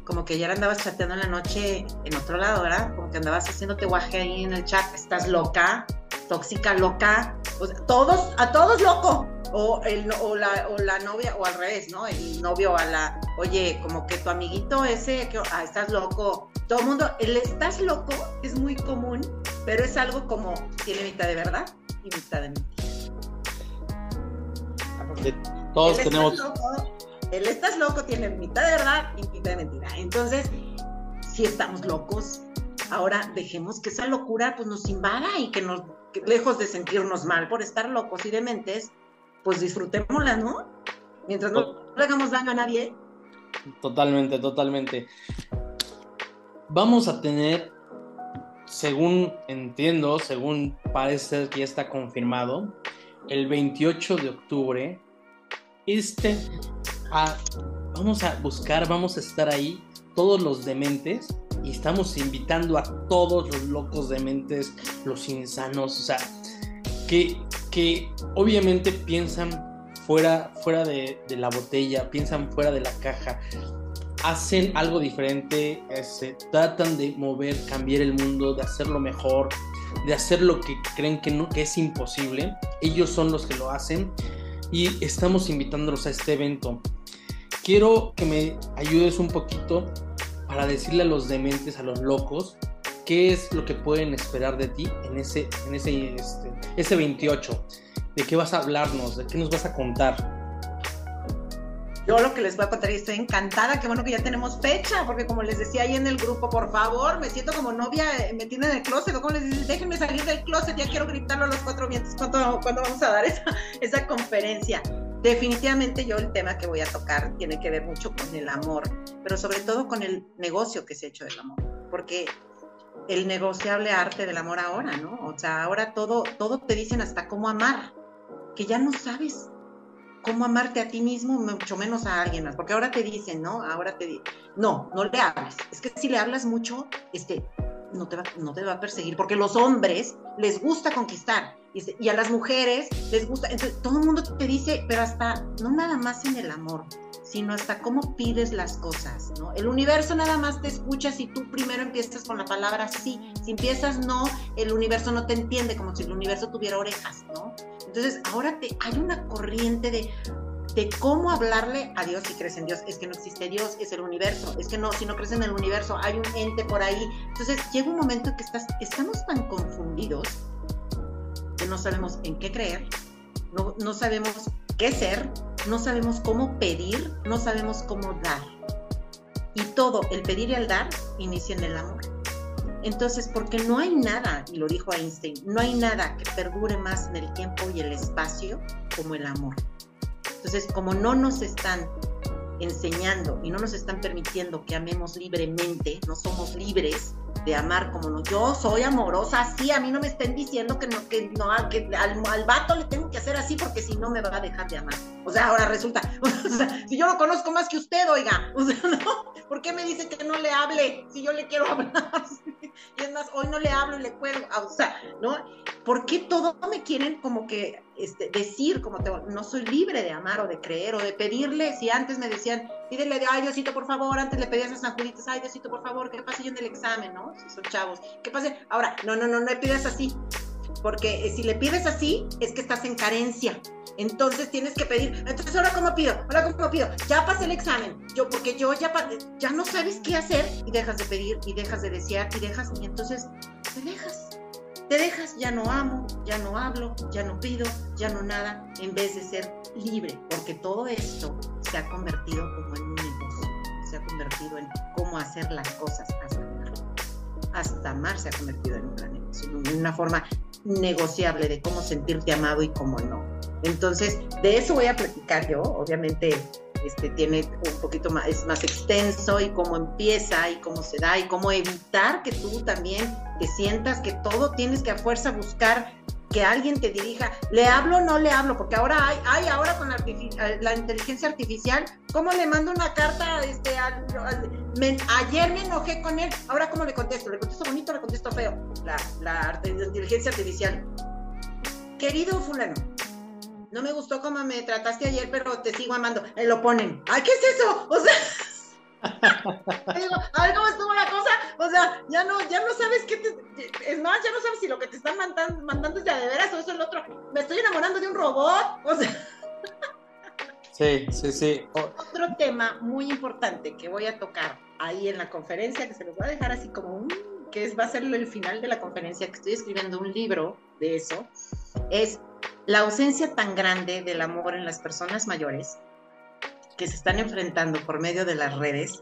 como que ya andabas chateando en la noche en otro lado, ¿verdad? Como que andabas haciéndote guaje ahí en el chat. Estás loca, tóxica, loca. O sea, todos, a todos loco o, el, o, la, o la novia, o al revés, ¿no? El novio a la, oye, como que tu amiguito ese, que, ah, estás loco. Todo el mundo, el estás loco es muy común, pero es algo como, tiene mitad de verdad y mitad de mentira. todos tenemos... el estás loco tiene mitad de verdad y mitad de mentira. Entonces, si estamos locos, ahora dejemos que esa locura pues nos invada y que nos, lejos de sentirnos mal por estar locos y dementes, pues disfrutémosla, ¿no? Mientras no le hagamos daño a nadie. Totalmente, totalmente. Vamos a tener, según entiendo, según parece que ya está confirmado, el 28 de octubre, este, vamos a buscar, vamos a estar ahí, todos los dementes, y estamos invitando a todos los locos dementes, los insanos, o sea, que que obviamente piensan fuera, fuera de, la botella, piensan fuera de la caja, hacen algo diferente, se este, tratan de mover, cambiar el mundo, de hacerlo mejor, de hacer lo que creen que, no, que es imposible. Ellos son los que lo hacen y estamos invitándolos a este evento. Quiero que me ayudes un poquito para decirle a los dementes, a los locos, qué es lo que pueden esperar de ti en ese, en ese, este, ese 28. ¿De qué vas a hablarnos? ¿De qué nos vas a contar? Yo lo que les voy a contar y estoy encantada, qué bueno que ya tenemos fecha, porque como les decía ahí en el grupo, por favor, me siento como novia eh, metida en el closet, ¿cómo les dices? Déjenme salir del closet, ya quiero gritarlo a los cuatro vientos cuando, cuando vamos a dar esa, esa conferencia. Definitivamente yo el tema que voy a tocar tiene que ver mucho con el amor, pero sobre todo con el negocio que se ha hecho del amor, porque el negociable arte del amor ahora, ¿no? O sea, ahora todo, todo te dicen hasta cómo amar, que ya no sabes cómo amarte a ti mismo, mucho menos a alguien más, porque ahora te dicen, ¿no? Ahora te dicen, no, no le hables. Es que si le hablas mucho, este, no te va, no te va a perseguir, porque los hombres les gusta conquistar y a las mujeres les gusta, entonces todo el mundo te dice, pero hasta, no nada más en el amor, sino hasta cómo pides las cosas, ¿no? El universo nada más te escucha si tú primero empiezas con la palabra sí, si empiezas no, el universo no te entiende, como si el universo tuviera orejas, ¿no? Entonces, ahora te, hay una corriente de, de cómo hablarle a Dios si crees en Dios. Es que no existe Dios, es el universo. Es que no, si no crees en el universo, hay un ente por ahí. Entonces, llega un momento que estás, estamos tan confundidos que no sabemos en qué creer, no, no sabemos qué ser, no sabemos cómo pedir, no sabemos cómo dar. Y todo, el pedir y el dar, inicia en el amor. Entonces, porque no hay nada, y lo dijo Einstein, no hay nada que perdure más en el tiempo y el espacio como el amor. Entonces, como no nos están enseñando y no nos están permitiendo que amemos libremente, no somos libres, de amar como no. Yo soy amorosa, sí, a mí no me estén diciendo que no, que no, que al, al vato le tengo que hacer así porque si no me va a dejar de amar. O sea, ahora resulta, si yo lo conozco más que usted, oiga, o sea, ¿no? ¿Por qué me dice que no le hable si yo le quiero hablar? y es más, hoy no le hablo y le cuelgo, o sea, ¿no? ¿Por qué todo me quieren como que este, decir, como te, no soy libre de amar o de creer o de pedirle, si antes me decían, pídele, ay Diosito, por favor, antes le pedías a San Juditas, ay Diosito, por favor, que pase yo en el examen, ¿no? Son chavos, ¿qué pase? Ahora, no, no, no, no le pidas así, porque eh, si le pides así, es que estás en carencia. Entonces tienes que pedir. Entonces, ¿ahora cómo pido? ¿Ahora cómo pido? Ya pasé el examen. Yo, porque yo ya, ya no sabes qué hacer y dejas de pedir y dejas de desear y dejas, y entonces te dejas te dejas, ya no amo, ya no hablo, ya no pido, ya no nada, en vez de ser libre, porque todo esto se ha convertido como en un negocio, se ha convertido en cómo hacer las cosas hasta hasta amar se ha convertido en una negociación, en una forma negociable de cómo sentirte amado y cómo no. Entonces, de eso voy a platicar yo, obviamente este, tiene un poquito más, es más extenso y cómo empieza y cómo se da y cómo evitar que tú también te sientas que todo tienes que a fuerza buscar que alguien te dirija, le hablo o no le hablo, porque ahora hay, hay ahora con la, la, inteligencia artificial, ¿cómo le mando una carta? Este, ayer me enojé con él, ahora ¿cómo le contesto? ¿Le contesto bonito o le contesto feo? La, la inteligencia artificial. Querido fulano, no me gustó cómo me trataste ayer, pero te sigo amando. Me lo ponen. ¡Ay, qué es eso! O sea... digo, a ver cómo estuvo la cosa. O sea, ya no, ya no sabes qué te. Es más, ya no sabes si lo que te están mandando, mandando es de, veras o eso es el otro. Me estoy enamorando de un robot. O sea. Sí, sí, sí. Otro tema muy importante que voy a tocar ahí en la conferencia, que se los voy a dejar así como un. que es, va a ser el final de la conferencia, que estoy escribiendo un libro de eso, es la ausencia tan grande del amor en las personas mayores que se están enfrentando por medio de las redes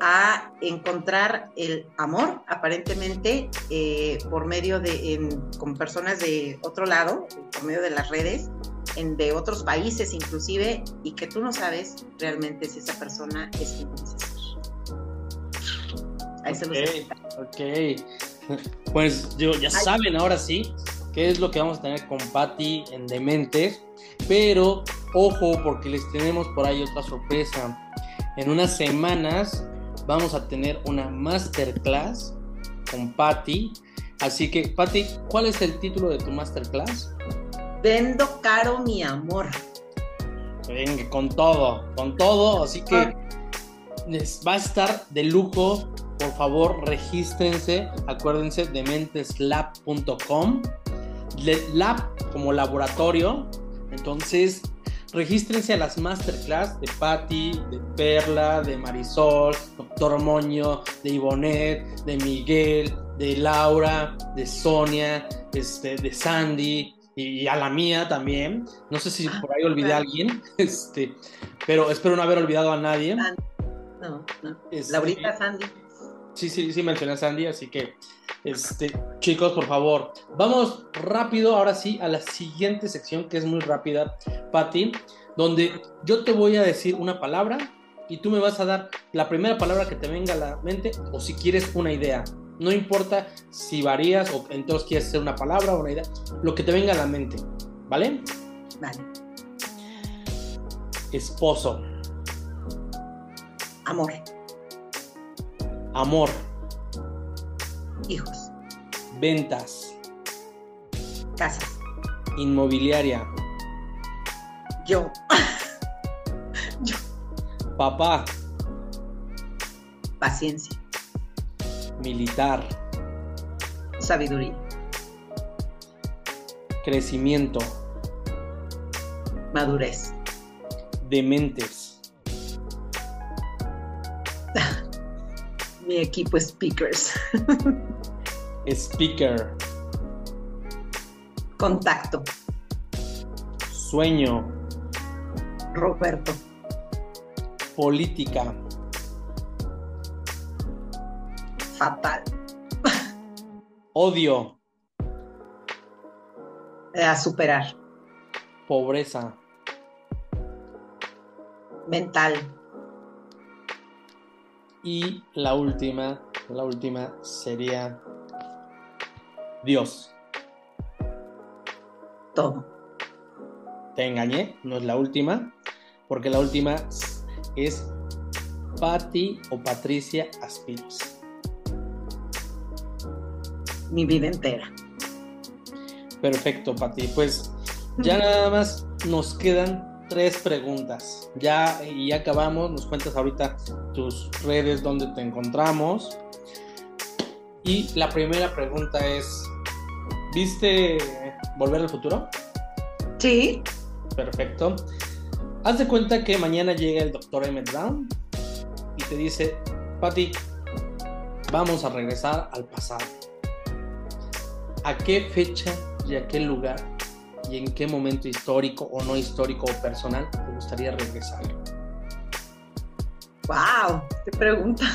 a encontrar el amor, aparentemente, eh, por medio de, con personas de otro lado, por medio de las redes, en, de otros países inclusive, y que tú no sabes realmente si esa persona es quien dice Ahí se los Ok, pues yo, ya saben ahora sí qué es lo que vamos a tener con Patty en Dementes, pero ojo porque les tenemos por ahí otra sorpresa. En unas semanas vamos a tener una masterclass con Patty. Así que, Patty, ¿cuál es el título de tu masterclass? Vendo caro mi amor. Venga, con todo, con todo. Así que ah. va a estar de lujo. Por favor, regístrense. Acuérdense de menteslab.com. Lab como laboratorio. Entonces, regístrense a las masterclass de Patti, de Perla, de Marisol, Doctor Moño, de Ivonet, de Miguel, de Laura, de Sonia, este, de Sandy y, a la mía también. No sé si por ahí olvidé a alguien, este, pero espero no haber olvidado a nadie. No, no. Este, Laurita Sandy. Sí, sí, sí mencioné a Sandy, así que este, chicos, por favor, vamos rápido ahora sí a la siguiente sección que es muy rápida, Patti, donde yo te voy a decir una palabra y tú me vas a dar la primera palabra que te venga a la mente o si quieres una idea. No importa si varías o entonces quieres hacer una palabra o una idea, lo que te venga a la mente, ¿vale? Vale. Esposo. Amor. Amor hijos. Ventas. Casa. Inmobiliaria. Yo. Yo. Papá. Paciencia. Militar. Sabiduría. Crecimiento. Madurez. Dementes. Mi equipo speakers. Speaker. Contacto. Sueño. Roberto. Política. Fatal. Odio. A superar. Pobreza. Mental. Y la última, la última sería Dios. Todo. Te engañé, no es la última, porque la última es Patti o Patricia Aspiros. Mi vida entera. Perfecto, Patti. Pues ya nada más nos quedan tres preguntas. Ya y ya acabamos. Nos cuentas ahorita tus redes donde te encontramos. Y la primera pregunta es, ¿viste Volver al Futuro? Sí. Perfecto. Haz de cuenta que mañana llega el doctor Emmett Brown y te dice, Patty, vamos a regresar al pasado. ¿A qué fecha y a qué lugar y en qué momento histórico o no histórico o personal te gustaría regresar? ¡Wow! ¡Qué pregunta!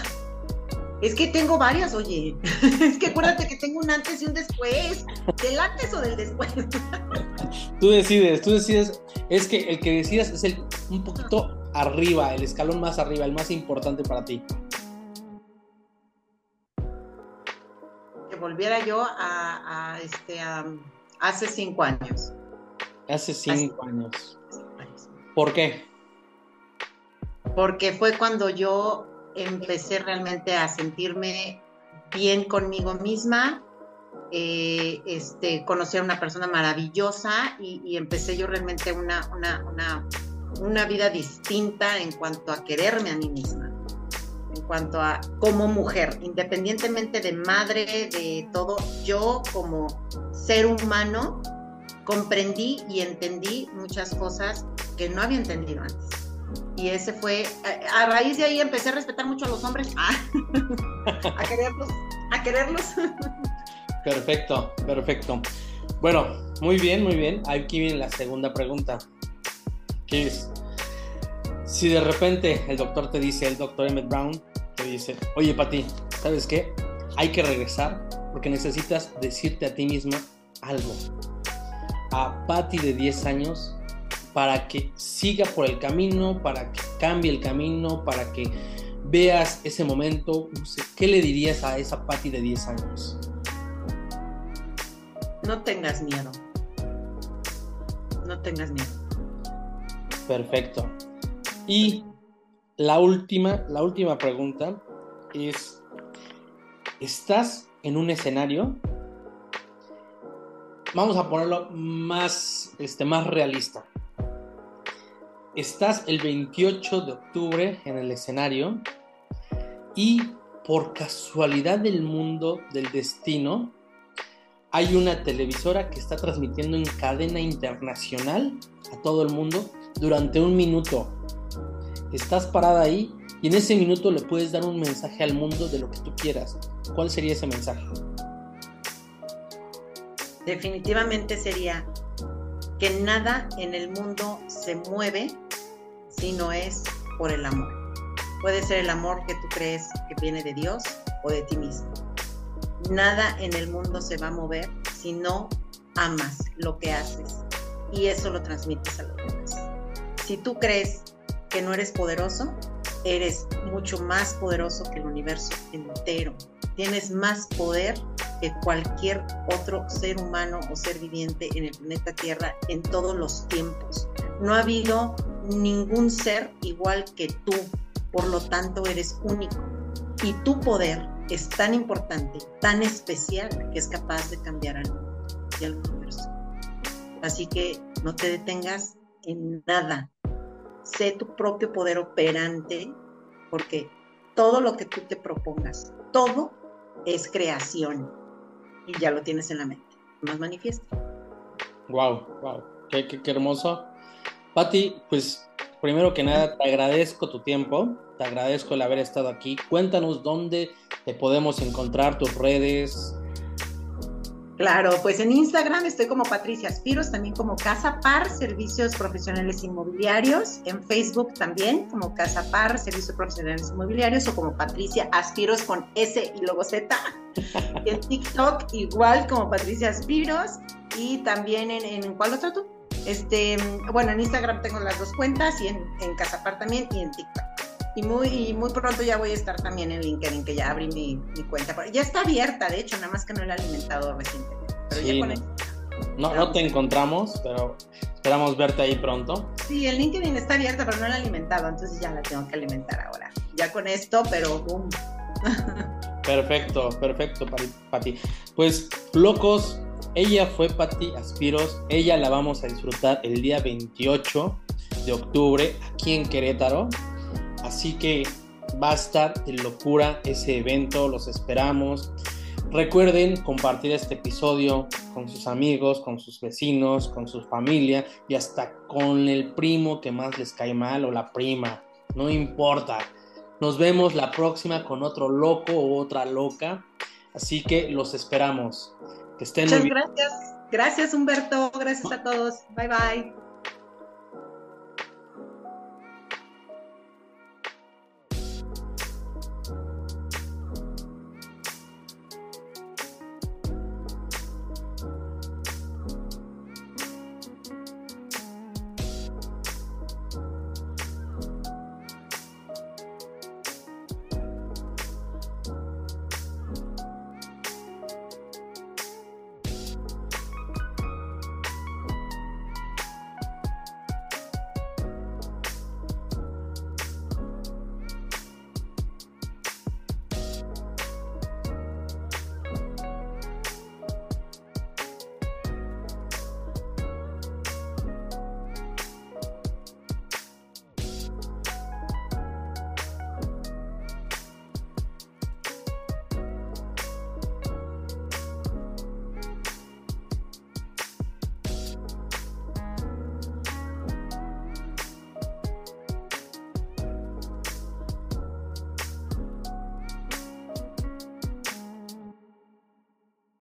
Es que tengo varias, oye. Es que acuérdate que tengo un antes y un después. ¿Del antes o del después? Tú decides, tú decides. Es que el que decidas es el un poquito arriba, el escalón más arriba, el más importante para ti. Que volviera yo a, este hace cinco años. Hace cinco años. ¿Por qué? Porque fue cuando yo empecé realmente a sentirme bien conmigo misma, eh, este, conocí a una persona maravillosa y, empecé yo realmente una, una, vida distinta en cuanto a quererme a mí misma, en cuanto a como mujer, independientemente de madre, de todo, yo como ser humano comprendí y entendí muchas cosas que no había entendido antes. Y ese fue, a, raíz de ahí empecé a respetar mucho a los hombres, ah, a quererlos, a quererlos. Perfecto, perfecto. Bueno, muy bien, muy bien. Aquí viene la segunda pregunta. ¿Qué es? Si de repente el doctor te dice, el doctor Emmett Brown, te dice, oye Pati, ¿sabes qué? Hay que regresar porque necesitas decirte a ti misma algo. A Pati de 10 años para que siga por el camino, para que cambie el camino, para que veas ese momento. ¿Qué le dirías a esa Patty de 10 años? No tengas miedo. No tengas miedo. Perfecto. Y la última, la última pregunta es, ¿estás en un escenario? Vamos a ponerlo más, este, más realista estás el 28 de octubre en el escenario y por casualidad del mundo, del destino, hay una televisora que está transmitiendo en cadena internacional a todo el mundo durante un minuto. Estás parada ahí y en ese minuto le puedes dar un mensaje al mundo de lo que tú quieras. ¿Cuál sería ese mensaje? Definitivamente sería que nada en el mundo se mueve si no es por el amor. Puede ser el amor que tú crees que viene de Dios o de ti mismo. Nada en el mundo se va a mover si no amas lo que haces y eso lo transmites a los demás. Si tú crees que no eres poderoso, eres mucho más poderoso que el universo entero. Tienes más poder que cualquier otro ser humano o ser viviente en el planeta Tierra en todos los tiempos. No ha habido ningún ser igual que tú, por lo tanto eres único. Y tu poder es tan importante, tan especial, que es capaz de cambiar al mundo y al universo. Así que no te detengas en nada. Sé tu propio poder operante, porque todo lo que tú te propongas, todo es creación y ya lo tienes en la mente. Más manifiesta. Wow, wow, qué, qué hermoso. Patti, pues primero que nada te agradezco tu tiempo, te agradezco el haber estado aquí. Cuéntanos dónde te podemos encontrar, tus redes. Claro, pues en Instagram estoy como Patricia Aspiros, también como Casa Par, Servicios Profesionales Inmobiliarios, en Facebook también como Casa Par, Servicios Profesionales Inmobiliarios o como Patricia Aspiros con S y luego Z. en TikTok igual como Patricia Aspiros y también en, en ¿cuál otro tú? Este, bueno, en Instagram tengo las dos cuentas y en, en Casapar también y en TikTok. Y muy, muy pronto ya voy a estar también en LinkedIn, que ya abrí mi, cuenta. Ya está abierta, de hecho, nada más que no la he alimentado recientemente. Pero ya con no, no, te encontramos, pero esperamos verte ahí pronto. Sí, el LinkedIn está abierta, pero no la he alimentado, entonces ya la tengo que alimentar ahora. Ya con esto, pero boom. Perfecto, perfecto, Pati. Pues, locos, ella fue Patti Aspiros, ella la vamos a disfrutar el día 28 de octubre aquí en Querétaro. Así que va a estar de locura ese evento, los esperamos. Recuerden compartir este episodio con sus amigos, con sus vecinos, con su familia y hasta con el primo que más les cae mal o la prima. No importa. Nos vemos la próxima con otro loco o otra loca. Así que los esperamos. Muchas gracias. Gracias Humberto. Gracias a todos. Bye bye.